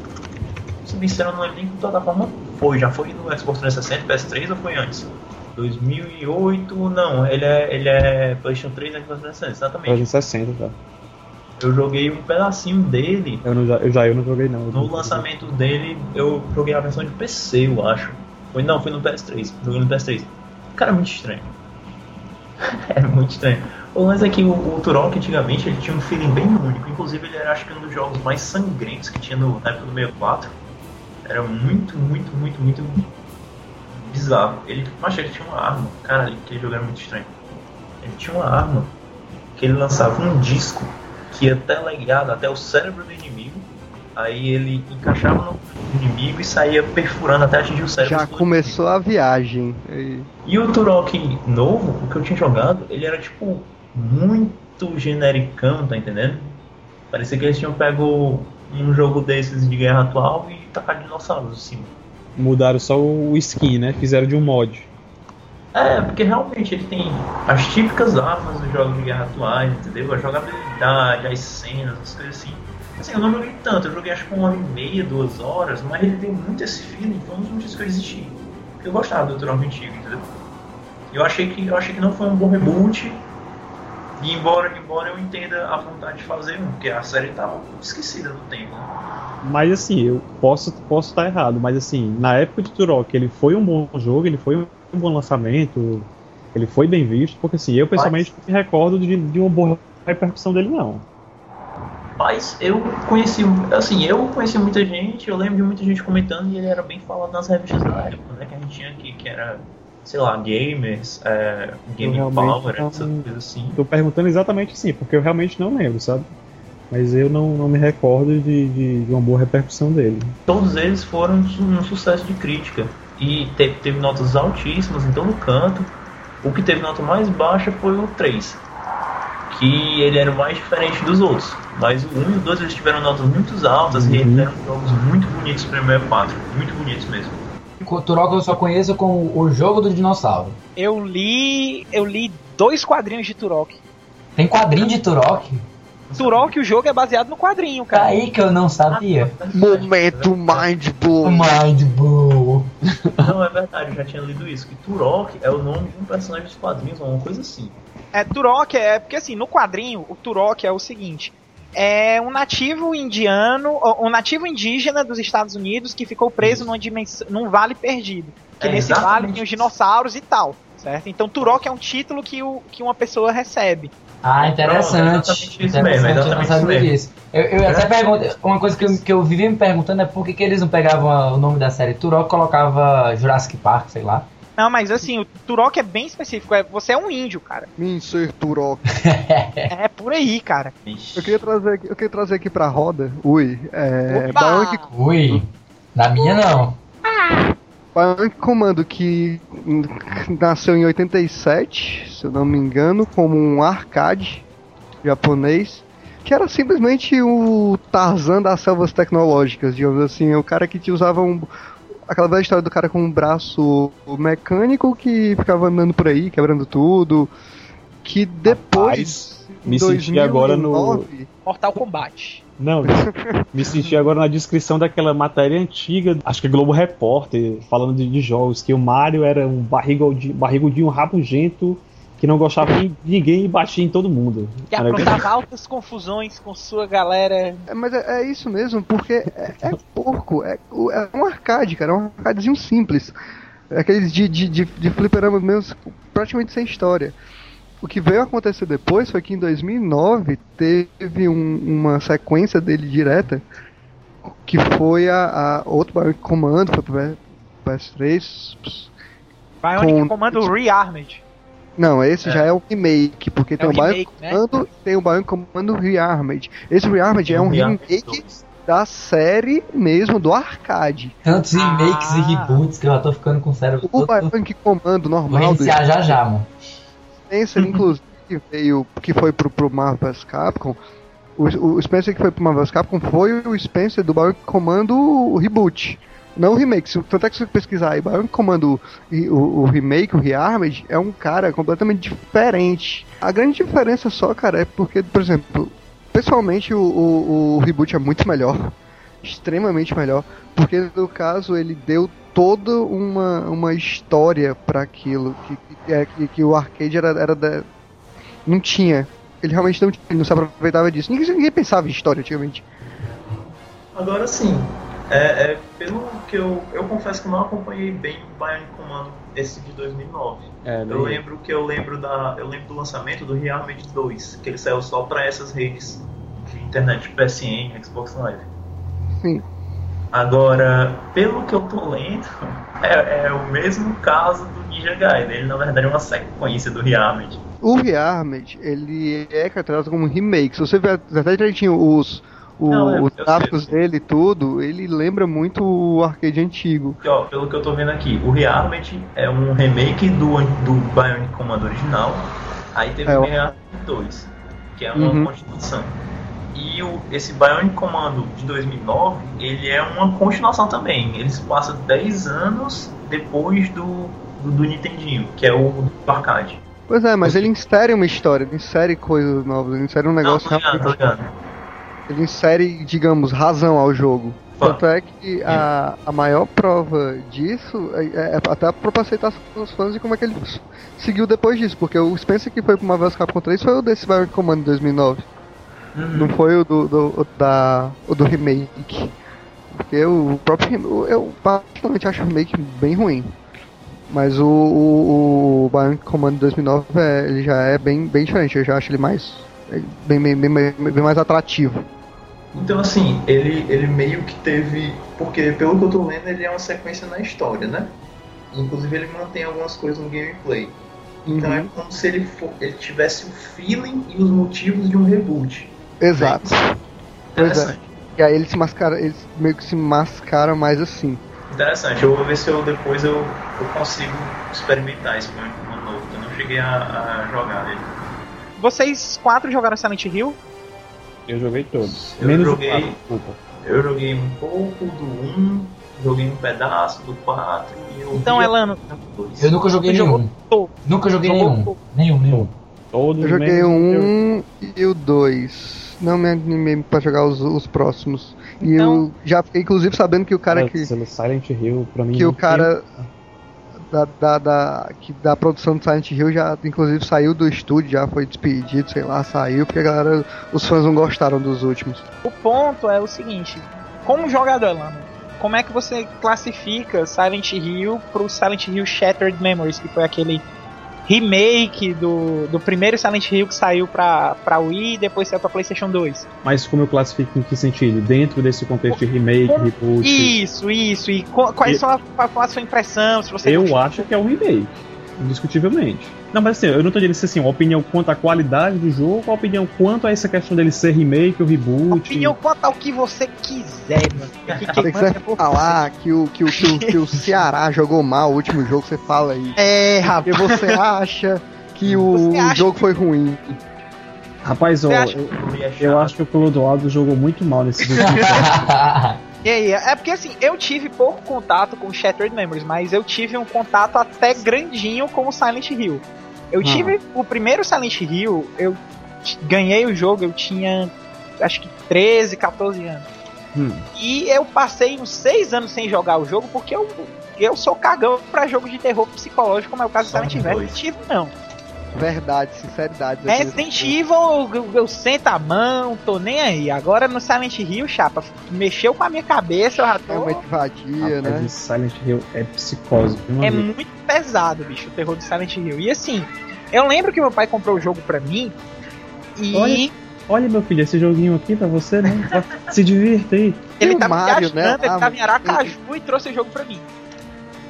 Se me disseram, não lembro nem que plataforma foi. Já foi no Xbox 360, PS3 ou foi antes? 2008, não, ele é, ele é PlayStation 3 e Xbox 360, exatamente. 360 já. Eu joguei um pedacinho dele. Eu, não, já, eu já eu não joguei não. No lançamento dele, eu joguei a versão de PC, eu acho. Foi, não, foi no PS3. Joguei no PS3. Cara, é muito estranho. é muito estranho. O lance é que o, o Turok, antigamente, ele tinha um feeling bem único. Inclusive, ele era, acho que, um dos jogos mais sangrentos que tinha no, na época do 64. Era muito, muito, muito, muito bizarro. Ele, mas ele tinha uma arma. Cara, aquele jogo era muito estranho. Ele tinha uma arma que ele lançava um disco que ia teleguiado até o cérebro do inimigo. Aí ele encaixava no inimigo e saía perfurando até atingir o cérebro. Já começou a viagem. E-. E o Turok novo, o que eu tinha jogado, ele era tipo muito genericão, tá entendendo? Parecia que eles tinham pego um jogo desses de guerra atual e tacado dinossauros em cima. Mudaram só o skin, né? Fizeram de um mod. É, porque realmente ele tem as típicas armas dos jogos de guerra atuais, entendeu? A jogabilidade, as cenas, as coisas assim. Assim, eu não joguei tanto, eu joguei acho que uma hora e meia, duas horas, mas ele tem muito esse feeling, foi um dos motivos que eu existi. Porque eu gostava do Turok antigo, entendeu? Eu achei que, eu achei que não foi um bom reboot, e embora, embora eu entenda a vontade de fazer um, porque a série tava esquecida no tempo, né? Mas assim, eu posso posso estar errado, mas assim, na época de Turok, ele foi um bom jogo, ele foi um bom lançamento, ele foi bem visto, porque assim, eu pessoalmente não me recordo de, de uma boa repercussão dele não. Mas eu conheci, assim, eu conheci muita gente, eu lembro de muita gente comentando e ele era bem falado nas revistas da época, né? Que a gente tinha aqui, que era, sei lá, gamers, é, Game Power, não- essas coisas assim. Tô perguntando exatamente assim, porque eu realmente não lembro, sabe? Mas eu não, não me recordo de, de, de uma boa repercussão dele. Todos eles foram um sucesso de crítica. E teve, teve notas altíssimas, então no canto. O que teve nota mais baixa foi o 3. Que ele era o mais diferente dos outros. Mas o 1 e o 2 eles tiveram notas muito altas Uhum. e eles eram jogos muito bonitos para o 64. Muito bonitos mesmo. Turok eu só conheço como o jogo do dinossauro. Eu li. Eu li dois quadrinhos de Turok. Tem quadrinho de Turok? Turok, o jogo é baseado no quadrinho, Tá cara. aí que eu não sabia. Momento Mind Blow. Mind Blow. Não, é verdade, eu já tinha lido isso. Que Turok é o nome de um personagem dos quadrinhos, ou uma coisa assim. É, Turok é. Porque assim, no quadrinho, o Turok é o seguinte. É um nativo indiano, um nativo indígena dos Estados Unidos que ficou preso numa dimensão, num vale perdido. Que É, nesse vale tem os dinossauros e tal. Certo? Então Turok é um título que, o, que uma pessoa recebe. Ah, interessante. Pronto, interessante, mesmo, eu disso. Até pergunto, uma coisa que eu, que eu vivia me perguntando é por que, que eles não pegavam o nome da série Turok e colocava Jurassic Park, sei lá. Não, mas assim, o Turok é bem específico. É, você é um índio, cara. Min ser Turok. É por aí, cara. Eu queria trazer aqui, eu queria trazer aqui pra roda, ui, é! Bionic, Ui, na minha não. Bionic Commando que nasceu em 87, se eu não me engano, como um arcade japonês, que era simplesmente o Tarzan das selvas tecnológicas, digamos assim, o cara que te usava um aquela velha história do cara com um braço mecânico que ficava andando por aí, quebrando tudo, que depois em me senti agora no- 2009, Mortal Kombat. Não, me senti agora na descrição daquela matéria antiga, acho que é Globo Repórter, falando de, de jogos, que o Mario era um barrigudinho, barrigudinho rabugento que não gostava de ninguém e batia em todo mundo. Que aprontava altas confusões com sua galera. É, mas é, é isso mesmo, porque é, é porco, é, é um arcade, cara, é um arcadezinho simples. É aqueles de, de, de, de fliperama mesmo, praticamente sem história. O que veio acontecer depois foi que em 2009 teve um- uma sequência dele direta, que foi a, a outro Bionic Commando, foi pro PS3. Bionic Com- Commando Rearmed. Não, esse já é o remake, porque tem o o Bionic remake, né? Commando e tem o Bionic Commando Rearmed. Esse Rearmed é um remake da série mesmo do arcade. Tantos remakes e Ah. reboots que eu já tô ficando com o cérebro O. Bionic Comando Vou normal do reiniciar já já, mano. Spencer, inclusive, veio, que foi pro, pro Marvel Capcom. O, o Spencer que foi pro Marvel Capcom foi o Spencer do Bionic Comando o Reboot. Não o remake, se- tanto é que se você pesquisar aí, Bionic Comando e o, o remake, o Rearmed, é um cara completamente diferente. A grande diferença só, cara, é porque, por exemplo, pessoalmente o, o, o reboot é muito melhor. Extremamente melhor. Porque no caso ele deu toda uma, uma história para aquilo. Que, é- que, que o arcade era, era da- não tinha. Ele realmente não, não se aproveitava disso. Ninguém, ninguém pensava em história antigamente. Agora sim, é, é, pelo que eu, eu confesso que eu não acompanhei bem o Bionic Commando esse de 2009. É, Eu lembro que eu lembro da eu lembro do lançamento do Rearmed 2, que ele saiu só para essas redes de internet, PSN, Xbox Live. Sim. Agora, pelo que eu tô lendo, é, é o mesmo caso do Ninja Gaiden. Ele na verdade é uma sequência do Rearmed. O Rearmed, ele é caracterizado como um remake. Se você ver até direitinho os, o- Não, eu- os gráficos dele e tudo, ele lembra muito o arcade antigo. Que, ó, pelo que eu tô vendo aqui, o Rearmed é um remake do, do Bionic Commando original. Aí teve É, o Rearmed 2, que é uma Uhum. continuação. E o, esse Bionic Commando de 2009, ele é uma continuação também. Ele se passa 10 anos depois do, do, do Nintendinho, que é o do arcade. Pois é, mas ele insere uma história, ele insere coisas novas, ele insere um Não, negócio tô ligado, tô realmente- ligado. Ele insere, digamos, razão ao jogo. Tanto é que a, a maior prova disso é, é até a própria aceitação dos fãs e como é que ele seguiu depois disso, porque o Spencer que foi pro Marvel vs Capcom 3 foi o desse Bionic Commando de 2009. Não Uhum. foi o do, do, o da, o do remake. Porque o próprio eu particularmente acho o remake bem ruim. Mas o, o, o Bionic Commando 2009 é, ele já é bem, bem diferente. Eu já acho ele mais é, bem, bem, bem, bem mais atrativo. Então, assim, ele, ele meio que teve. Porque, pelo que eu tô lendo, ele é uma sequência na história, né? Inclusive, ele mantém algumas coisas no gameplay. Então, é Uhum. como se ele, for, ele tivesse o feeling e os motivos de um reboot. Exato. Pois é. Interessante. E aí eles se mascaram, eles meio que se mascaram mais assim. Interessante. Eu vou ver se eu depois eu, eu consigo experimentar esse Pokémon novo. Eu não cheguei a, a jogar ele. Vocês quatro jogaram Silent Hill? Eu joguei todos. Eu Menos joguei- o 4, desculpa. Eu joguei um pouco do 1, joguei um pedaço do 4 e eu Então, Elano, o 2. Eu nunca joguei jogou nenhum. todo. Nunca joguei Jogou nenhum. todo. Nenhum, nenhum. Todos Eu joguei o eu- 1 e o 2. Não me animei pra jogar os, os próximos. E Então- eu já fiquei inclusive sabendo que o cara que, Silent Hill, pra mim. que o cara da, da, da, que da produção do Silent Hill já inclusive saiu do estúdio, já foi despedido, sei lá, saiu, porque a galera, os fãs não gostaram dos últimos. o ponto é o seguinte: como jogador, Elano, como é que você classifica Silent Hill pro Silent Hill Shattered Memories, que foi aquele remake do, do primeiro Silent Hill que saiu pra, pra Wii e depois saiu pra PlayStation 2? Mas como eu classifico em que sentido? Dentro desse contexto de remake, reboot. Isso, isso. E qu- quais E- são a, qual a sua impressão? Se você Eu acho que é um remake. Indiscutivelmente. Não, mas assim, eu não tô dizendo assim, uma opinião quanto à qualidade do jogo, uma opinião quanto a essa questão dele ser remake ou reboot. Opinião quanto ao que você quiser, mano. Que- que- você quiser por- falar que o, que, o, que, o, que o Ceará jogou mal o último jogo, você fala aí. É, Porque rapaz. você acha que o, acha jogo foi ruim. Rapaz, ó, eu, eu chato. acho que o Clodoaldo jogou muito mal nesse jogo. E aí, é porque assim, eu tive pouco contato com Shattered Memories, mas eu tive um contato até grandinho com o Silent Hill. Eu Ah. tive o primeiro Silent Hill, eu ganhei o jogo, eu tinha acho que 13, 14 anos. Hum. E eu passei uns 6 anos sem jogar o jogo porque eu, eu sou cagão pra jogo de terror psicológico, como é o caso do Só Silent um Hill. dois. Resident Evil não. Verdade, sinceridade. Resident Evil, eu, eu sento a mão, tô nem aí. Agora no Silent Hill, chapa, mexeu com a minha cabeça, eu já tô... Realmente vadia, Rapaz, né? Silent Hill é psicose. É amigo? muito pesado, bicho, o terror do Silent Hill. E assim, eu lembro que meu pai comprou o jogo pra mim e Olha. Olha, meu filho, esse joguinho aqui pra você, né? Se divirta aí. ele tava Mario, viajando, né? ele Ah, tava em Aracaju e trouxe o jogo pra mim.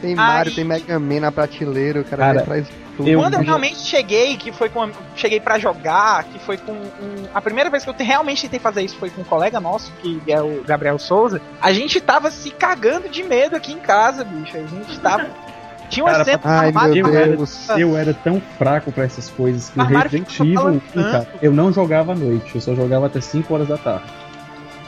Tem Mario, Aí- tem Mega Man na prateleira, o cara, Cara, tudo. Eu- Quando eu realmente cheguei, que foi com. Cheguei pra jogar, que foi com. um- a primeira vez que eu te- realmente tentei fazer isso foi com um colega nosso, que é o Gabriel Souza. A gente tava se cagando de medo aqui em casa, bicho. A gente tava. Tinha uma Cara, cena Ai, armada meu eu era- Deus. Eu era tão fraco pra essas coisas que o Resident Evil 1, balançando. cara, eu não jogava à noite, eu só jogava até 5 horas da tarde.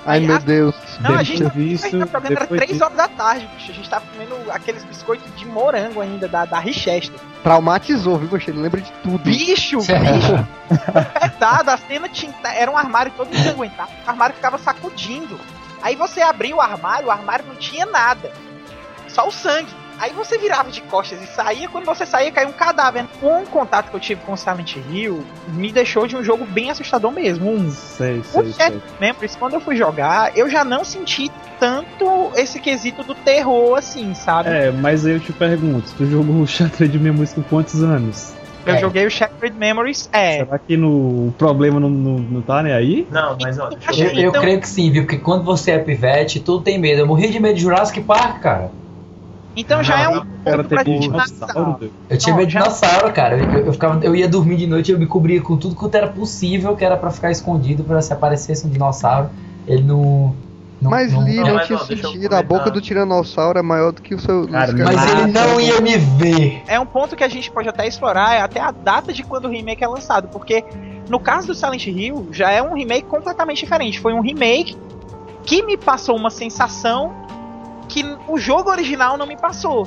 Ai, meu Deus. Não, a gente ter tava, a visto, gente tava jogando, era depois 3 disso- horas da tarde, bicho. A gente tava comendo aqueles biscoitos de morango ainda, da, da Richester. Traumatizou, viu, Gostei? Lembra de tudo. Bicho, bicho, pesado. A cena tinha, era um armário todo ensanguentado. O armário ficava sacudindo. Aí você abria o armário, o armário não tinha nada. Só o sangue. Aí você virava de costas e saía. Quando você saía, caiu um cadáver. Um contato que eu tive com o Silent Hill me deixou de um jogo bem assustador mesmo. Um Sei, o sei, Chat sei. Memories, quando eu fui jogar, eu já não senti tanto esse quesito do terror assim, sabe? É, mas aí eu te pergunto, tu jogou o Shattered Memories com quantos anos? Eu É. joguei o Shattered Memories, é. Será que no, o problema não, não, não tá nem aí? Não, mas ó, deixa Eu, eu eu Então- creio que sim, viu? Porque quando você é pivete, tudo tem medo. Eu morri de medo de Jurassic Park, cara. Então já é um O cara ponto pra gente dinossauro. Eu tinha medo de dinossauro, cara. Eu, eu ficava, eu ia dormir de noite e eu me cobria com tudo quanto era possível, que era pra ficar escondido, pra se aparecesse um dinossauro, ele não. não Mas não- mas tinha sentido. A boca do Tiranossauro é maior do que o seu. Cara, mas ele não ia me ver. É um ponto que a gente pode até explorar, é até a data de quando o remake é lançado, porque no caso do Silent Hill, já é um remake completamente diferente. Foi um remake que me passou uma sensação que o jogo original não me passou.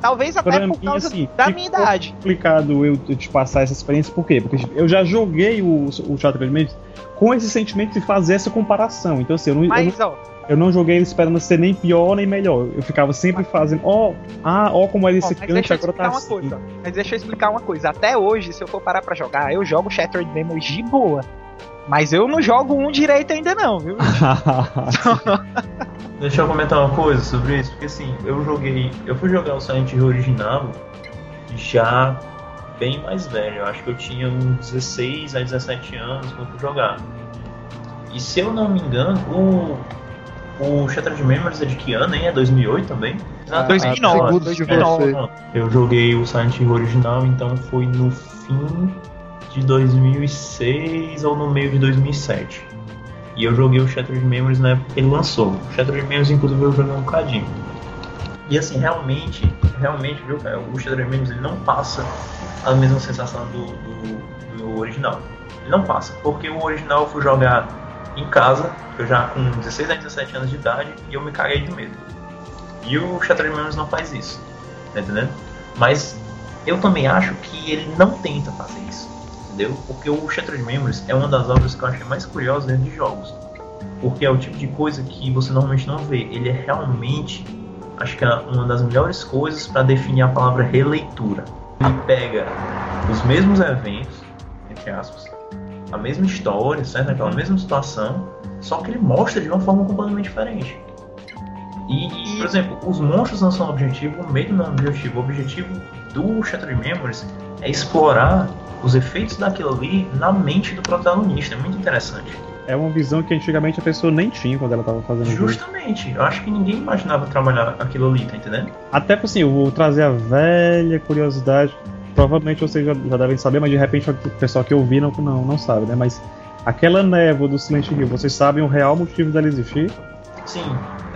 Talvez até Pra por mim, causa assim, da minha idade. complicado eu, te passar essa experiência, por quê? Porque eu já joguei o, o Shattered Memories com esse sentimento de fazer essa comparação. Então, assim, eu não, eu não Mas, ó, Eu não joguei ele esperando ser nem pior nem melhor. Eu ficava sempre fazendo, ó, ah, ó como ele ó, se mas deixa cante, eu agora explicar tá uma assim. coisa. ó. Mas deixa eu explicar uma coisa. Até hoje, se eu for parar pra jogar, eu jogo Shattered Memories de boa. Mas eu não jogo um direito ainda não, viu? Deixa eu comentar uma coisa sobre isso, porque assim, eu joguei. Eu fui jogar o Silent Hill original já bem mais velho. Eu acho que eu tinha uns 16 a 17 anos quando fui jogar. E se eu não me engano, o. O Shattered Memories é de que ano, hein? É 2008 também? Ah, 2009. segundo de É. Eu joguei o Silent Hill original, então foi no fim de 2006 ou no meio de 2007. E eu joguei o Shattered Memories na época que ele lançou. O Shattered Memories, inclusive, eu joguei um bocadinho. E assim, realmente, realmente, viu, cara, o Shattered Memories ele não passa a mesma sensação do, do, do original. Ele não passa, porque o original eu fui jogar em casa, eu já com 16 a 17 anos de idade, e eu me caguei de medo. E o Shattered Memories não faz isso, tá entendendo? Mas eu também acho que ele não tenta fazer isso, entendeu? Porque o Shattered Memories é uma das obras que eu acho mais curiosas dentro de jogos. Porque é o tipo de coisa que você normalmente não vê. Ele é realmente, acho que é uma das melhores coisas para definir a palavra releitura. Ele pega os mesmos eventos, entre aspas, a mesma história, certo? Aquela mesma situação, só que ele mostra de uma forma completamente diferente. E, por exemplo, os monstros não são o objetivo, o medo não é objetivo. O objetivo do Shattered Memories é explorar os efeitos daquilo ali na mente do protagonista. É muito interessante. É uma visão que antigamente a pessoa nem tinha quando ela estava fazendo Justamente. Eu acho que ninguém imaginava trabalhar aquilo ali, tá entendendo? Até assim, eu vou trazer a velha curiosidade. Provavelmente vocês já, já devem saber, mas de repente o pessoal que ouvi não, não, não sabe, né? Mas aquela névoa do Silent Hill, vocês sabem o real motivo dela existir? Sim,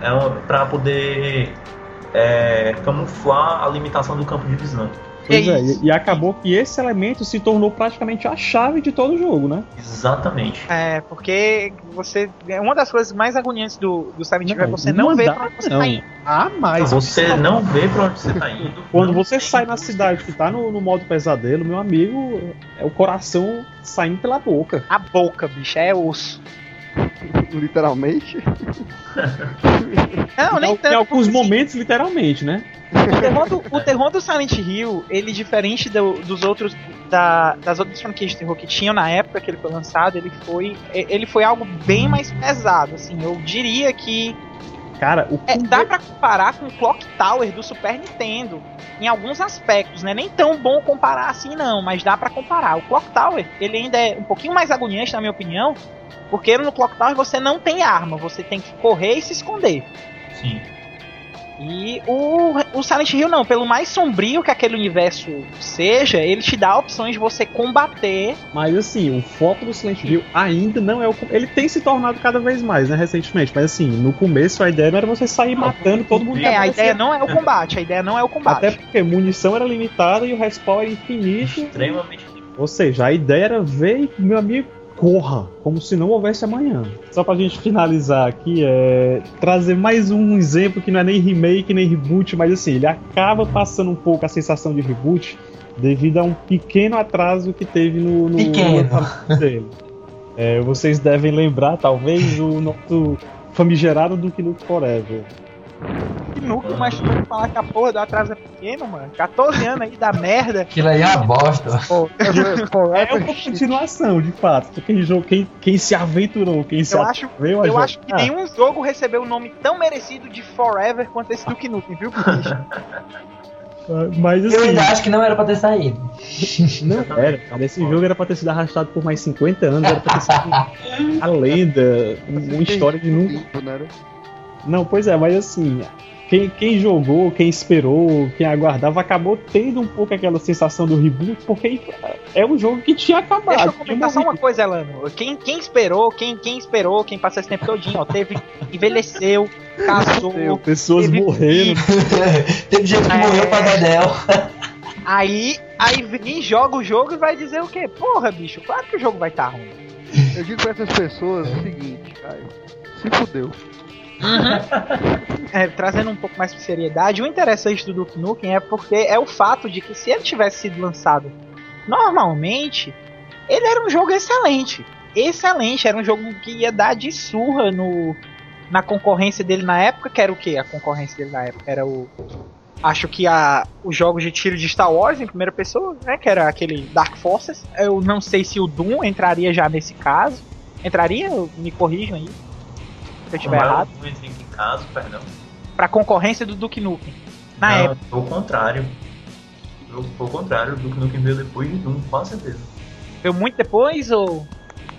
é para poder é, camuflar a limitação do campo de visão. Pois é, e, e, acabou que esse elemento se tornou praticamente a chave de todo o jogo, né? Exatamente. É, porque você. É uma das coisas mais agoniantes do, do Silent Hill é você não, não ver pra onde você tá indo. Ah, mas. Você não vê pra onde você tá indo. Quando você sai na cidade que tá no, no modo pesadelo, meu amigo, é o coração saindo pela boca. A boca, bicho, é osso. literalmente? Não, nem tanto. Em alguns momentos, literalmente, né? O terror, do, o terror do Silent Hill, ele diferente do, dos outros da, das outras franquias de terror que tinham na época que ele foi lançado, ele foi ele foi algo bem mais pesado, assim. Eu diria que Cara, o é, dá para comparar com o Clock Tower do Super Nintendo em alguns aspectos, né? Nem tão bom comparar assim não, mas dá para comparar. O Clock Tower, ele ainda é um pouquinho mais agoniante na minha opinião, porque no Clock Tower você não tem arma, você tem que correr e se esconder. Sim. E o, o Silent Hill não, pelo mais sombrio que aquele universo seja, ele te dá opções de você combater. Mas assim, o foco do Silent Hill ainda não é o. Ele tem se tornado cada vez mais, né, recentemente. Mas assim, no começo a ideia não era você sair matando todo mundo. É, a ideia não é o combate, a ideia não é o combate. Até porque munição era limitada e o respawn era infinito. Extremamente Ou seja, a ideia era ver, meu amigo, corra, como se não houvesse amanhã. Só pra gente finalizar aqui, é trazer mais um exemplo que não é nem remake nem reboot, mas assim, ele acaba passando um pouco a sensação de reboot devido a um pequeno atraso que teve no, no pequeno. dele. É, vocês devem lembrar, talvez, o nosso famigerado Duke Nukem Forever. Que nunca mais tu falar que a porra do atraso é pequeno, mano. 14 anos aí da merda. Aquilo aí é uma bosta. é uma continuação, de fato. Quem, quem, quem se aventurou, quem se eu acho, Eu jogar. acho que nenhum jogo recebeu o um nome tão merecido de Forever quanto esse Duke Nukem, viu, Mas, assim, eu ainda acho que não era pra ter saído. Não era, cara. Esse jogo era pra ter sido arrastado por mais 50 anos, era pra ter sido a lenda, uma história de nunca. Não, pois é, mas assim, quem, quem, jogou, quem esperou, quem aguardava, acabou tendo um pouco aquela sensação do reboot, porque é um jogo que tinha acabado. Deixa eu comentar só uma coisa, Elano. Quem, quem esperou, quem, quem esperou, quem passou esse tempo todinho, ó, teve, envelheceu, casou. Pessoas teve morreram. teve gente que é... morreu pra Dedel. Aí, aí vem, joga o jogo e vai dizer o quê? Porra, bicho, claro que o jogo vai estar tá ruim. Eu digo pra essas pessoas o seguinte, Caio. Se fudeu. É, trazendo um pouco mais de seriedade, o interessante do Duke Nukem é porque é o fato de que se ele tivesse sido lançado normalmente, ele era um jogo excelente. Excelente, era um jogo que ia dar de surra no, na concorrência dele na época, que era o que? A concorrência dele na época era o. Acho que a, os jogos de tiro de Star Wars em primeira pessoa, né? Que era aquele Dark Forces. Eu não sei se o Doom entraria já nesse caso. Entraria? Me corrijam aí se eu estiver errado. Em caso, perdão? Pra concorrência do Duke Nukem. Na Não, época. Foi o contrário. Foi o contrário, o Duke Nukem veio depois de Doom, com certeza. Veio muito depois ou.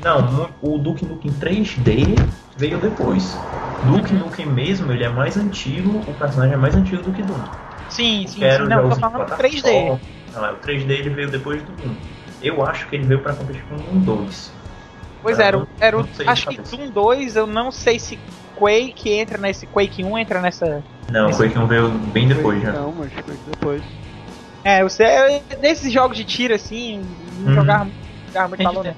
Não, o Duke Nukem 3D veio depois. Duke Nukem mesmo, ele é mais antigo, o personagem é mais antigo do que Doom. Sim, sim, sim. Não, eu tô falando 3D. Não, o 3D ele veio depois do Doom. Eu acho que ele veio para competir com o Doom 2. Pois é, era, era Não sei de acho que. Doom 2, eu não sei se Quake entra nesse Quake 1 entra nessa. Não, Esse- Quake 1 veio bem depois já. Não, mas foi depois. É, você eu- desses jogos de tiro assim, não Uhum. jogava, jogava muito valor.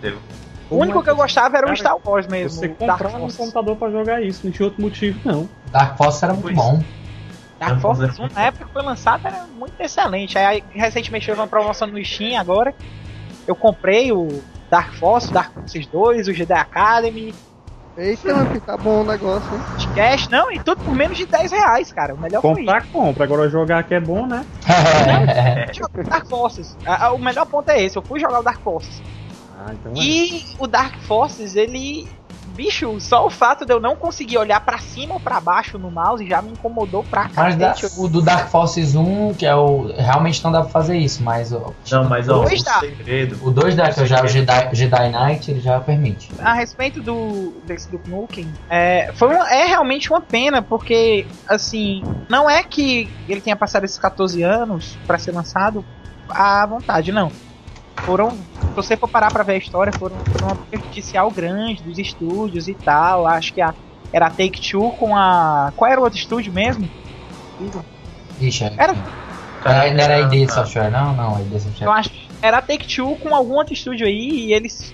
O único que eu gostava era o Star Wars mesmo. Você comprava um computador pra jogar isso, não tinha outro motivo, não. Dark Forces era muito Pois. bom. Dark 1 na época que foi lançado era muito excelente. Aí recentemente teve uma promoção no Steam agora. Eu comprei o Dark Forces, Dark Forces 2, o Jedi Academy, Eita, mas tá bom o negócio, hein? de cash, não, e tudo por menos de 10 reais, cara. O melhor foi Comprar, compra. Agora jogar que é bom, né? Dark Forces. O melhor ponto é esse, eu fui jogar o Dark Forces. Ah, então é. E o Dark Forces, ele. Bicho, só o fato de eu não conseguir olhar pra cima ou pra baixo no mouse já me incomodou pra Mas da- o do Dark Forces 1, que é o. Realmente não dá pra fazer isso, mas o, Não, mas ó, o Dois dá. segredo. o 2 da que eu já, o Jedi, Jedi Knight, ele já permite. A respeito do desse do Nukem, é, foi uma- é realmente uma pena, porque, assim, não é que ele tenha passado esses 14 anos pra ser lançado à vontade, não. Foram, se você for parar pra ver a história, foram, foram uma prejudicial grande dos estúdios e tal. Acho que a, era a Take Two com a. Qual era o outro estúdio mesmo? Ixi, Era- é, não era a ID Software, não? Não, a ID Software. Eu acho que era a Take Two com algum outro estúdio aí, e eles.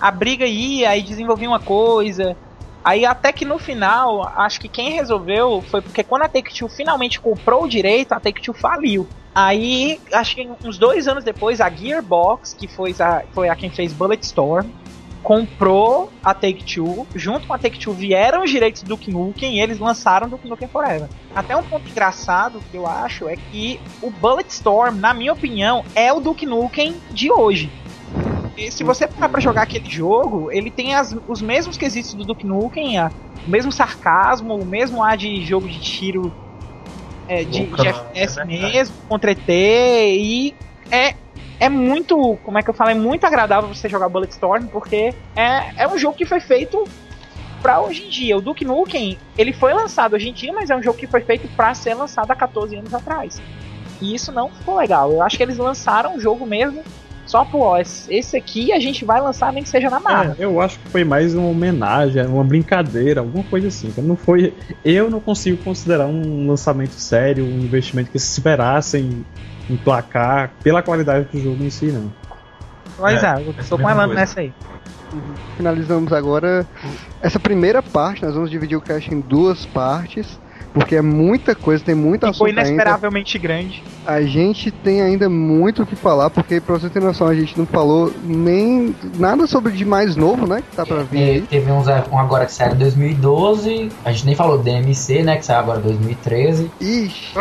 A briga ia, aí desenvolviam uma coisa. Aí até que no final, acho que quem resolveu foi porque quando a Take Two finalmente comprou o direito, a Take Two faliu. Aí, acho que uns dois anos depois, a Gearbox, que foi a, foi a quem fez Bulletstorm, comprou a Take Two. Junto com a Take Two vieram os direitos do Duke Nukem e eles lançaram Duke Nukem Forever. Até um ponto engraçado que eu acho é que o Bulletstorm, na minha opinião, é o Duke Nukem de hoje. E se você parar pra jogar aquele jogo, ele tem as- os mesmos quesitos do Duke Nukem, a- o mesmo sarcasmo, o mesmo ar de jogo de tiro é, de, de FPS é mesmo, contra ET, e é, é muito, como é que eu falo, é muito agradável você jogar Bulletstorm, porque é, é um jogo que foi feito pra hoje em dia. O Duke Nukem, ele foi lançado hoje em dia, mas é um jogo que foi feito pra ser lançado há 14 anos atrás. E isso não ficou legal. Eu acho que eles lançaram o jogo mesmo só pro ó, esse esse aqui a gente vai lançar nem que seja na marra. É, eu acho que foi mais uma homenagem, uma brincadeira, alguma coisa assim. cara. Não foi, eu não consigo considerar um lançamento sério, um investimento que se esperassem emplacar pela qualidade do jogo em si, não. Pois É, é, eu tô com a Elano nessa aí. Finalizamos agora essa primeira parte. Nós vamos dividir o cast em duas partes. Porque é muita coisa, tem Ficou assunto ainda. inesperavelmente grande. A gente tem ainda muito o que falar, porque pra você ter noção, a gente não falou nem nada sobre de mais novo, né? Que tá pra vir E aí. teve uns, um agora que saiu em 2012, a gente nem falou DMC, né, que saiu agora em 2013. Ixi,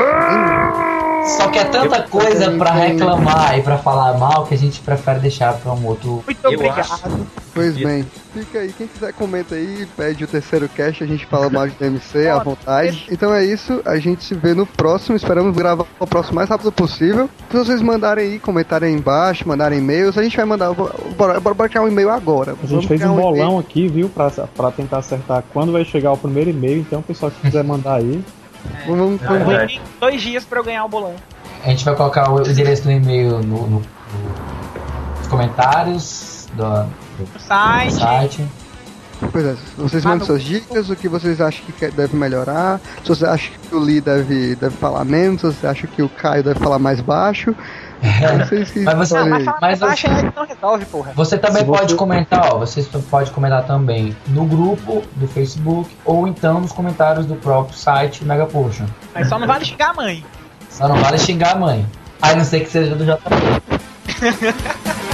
Só que é tanta Eu- coisa tenho- reclamar e pra falar mal que a gente prefere deixar pra um outro. Muito Eu obrigado. acho- pois bem. Fica aí, quem quiser comenta aí, pede o terceiro cast, a gente fala mais de DMC à vontade. Então é isso, a gente se vê no próximo. Esperamos gravar o próximo o mais rápido possível. Se vocês mandarem aí, comentarem aí embaixo, mandarem e-mails, a gente vai mandar. Bora, bora, bora criar um e-mail agora. A gente fez um bolão aqui, viu, pra, pra tentar acertar quando vai chegar o primeiro e-mail. Então, o pessoal que quiser mandar aí, Vamos, É vamos. Tem dois dias pra eu ganhar o bolão. A gente vai colocar o endereço do e-mail no, no- nos comentários do, do site. site. Pois é, vocês mandam suas dicas, o que vocês acham que deve melhorar, se você acha que o Lee deve, deve falar menos, se você acha que o Caio deve falar mais baixo. Mas você- Não, mas aí. falar Mas não resolve, porra. Você também Se você- pode comentar, ó, você pode comentar também no grupo do Facebook ou então nos comentários do próprio site Mega Potion. Mas só não vale xingar a mãe. Só não vale xingar a mãe. A não ser que seja do JP.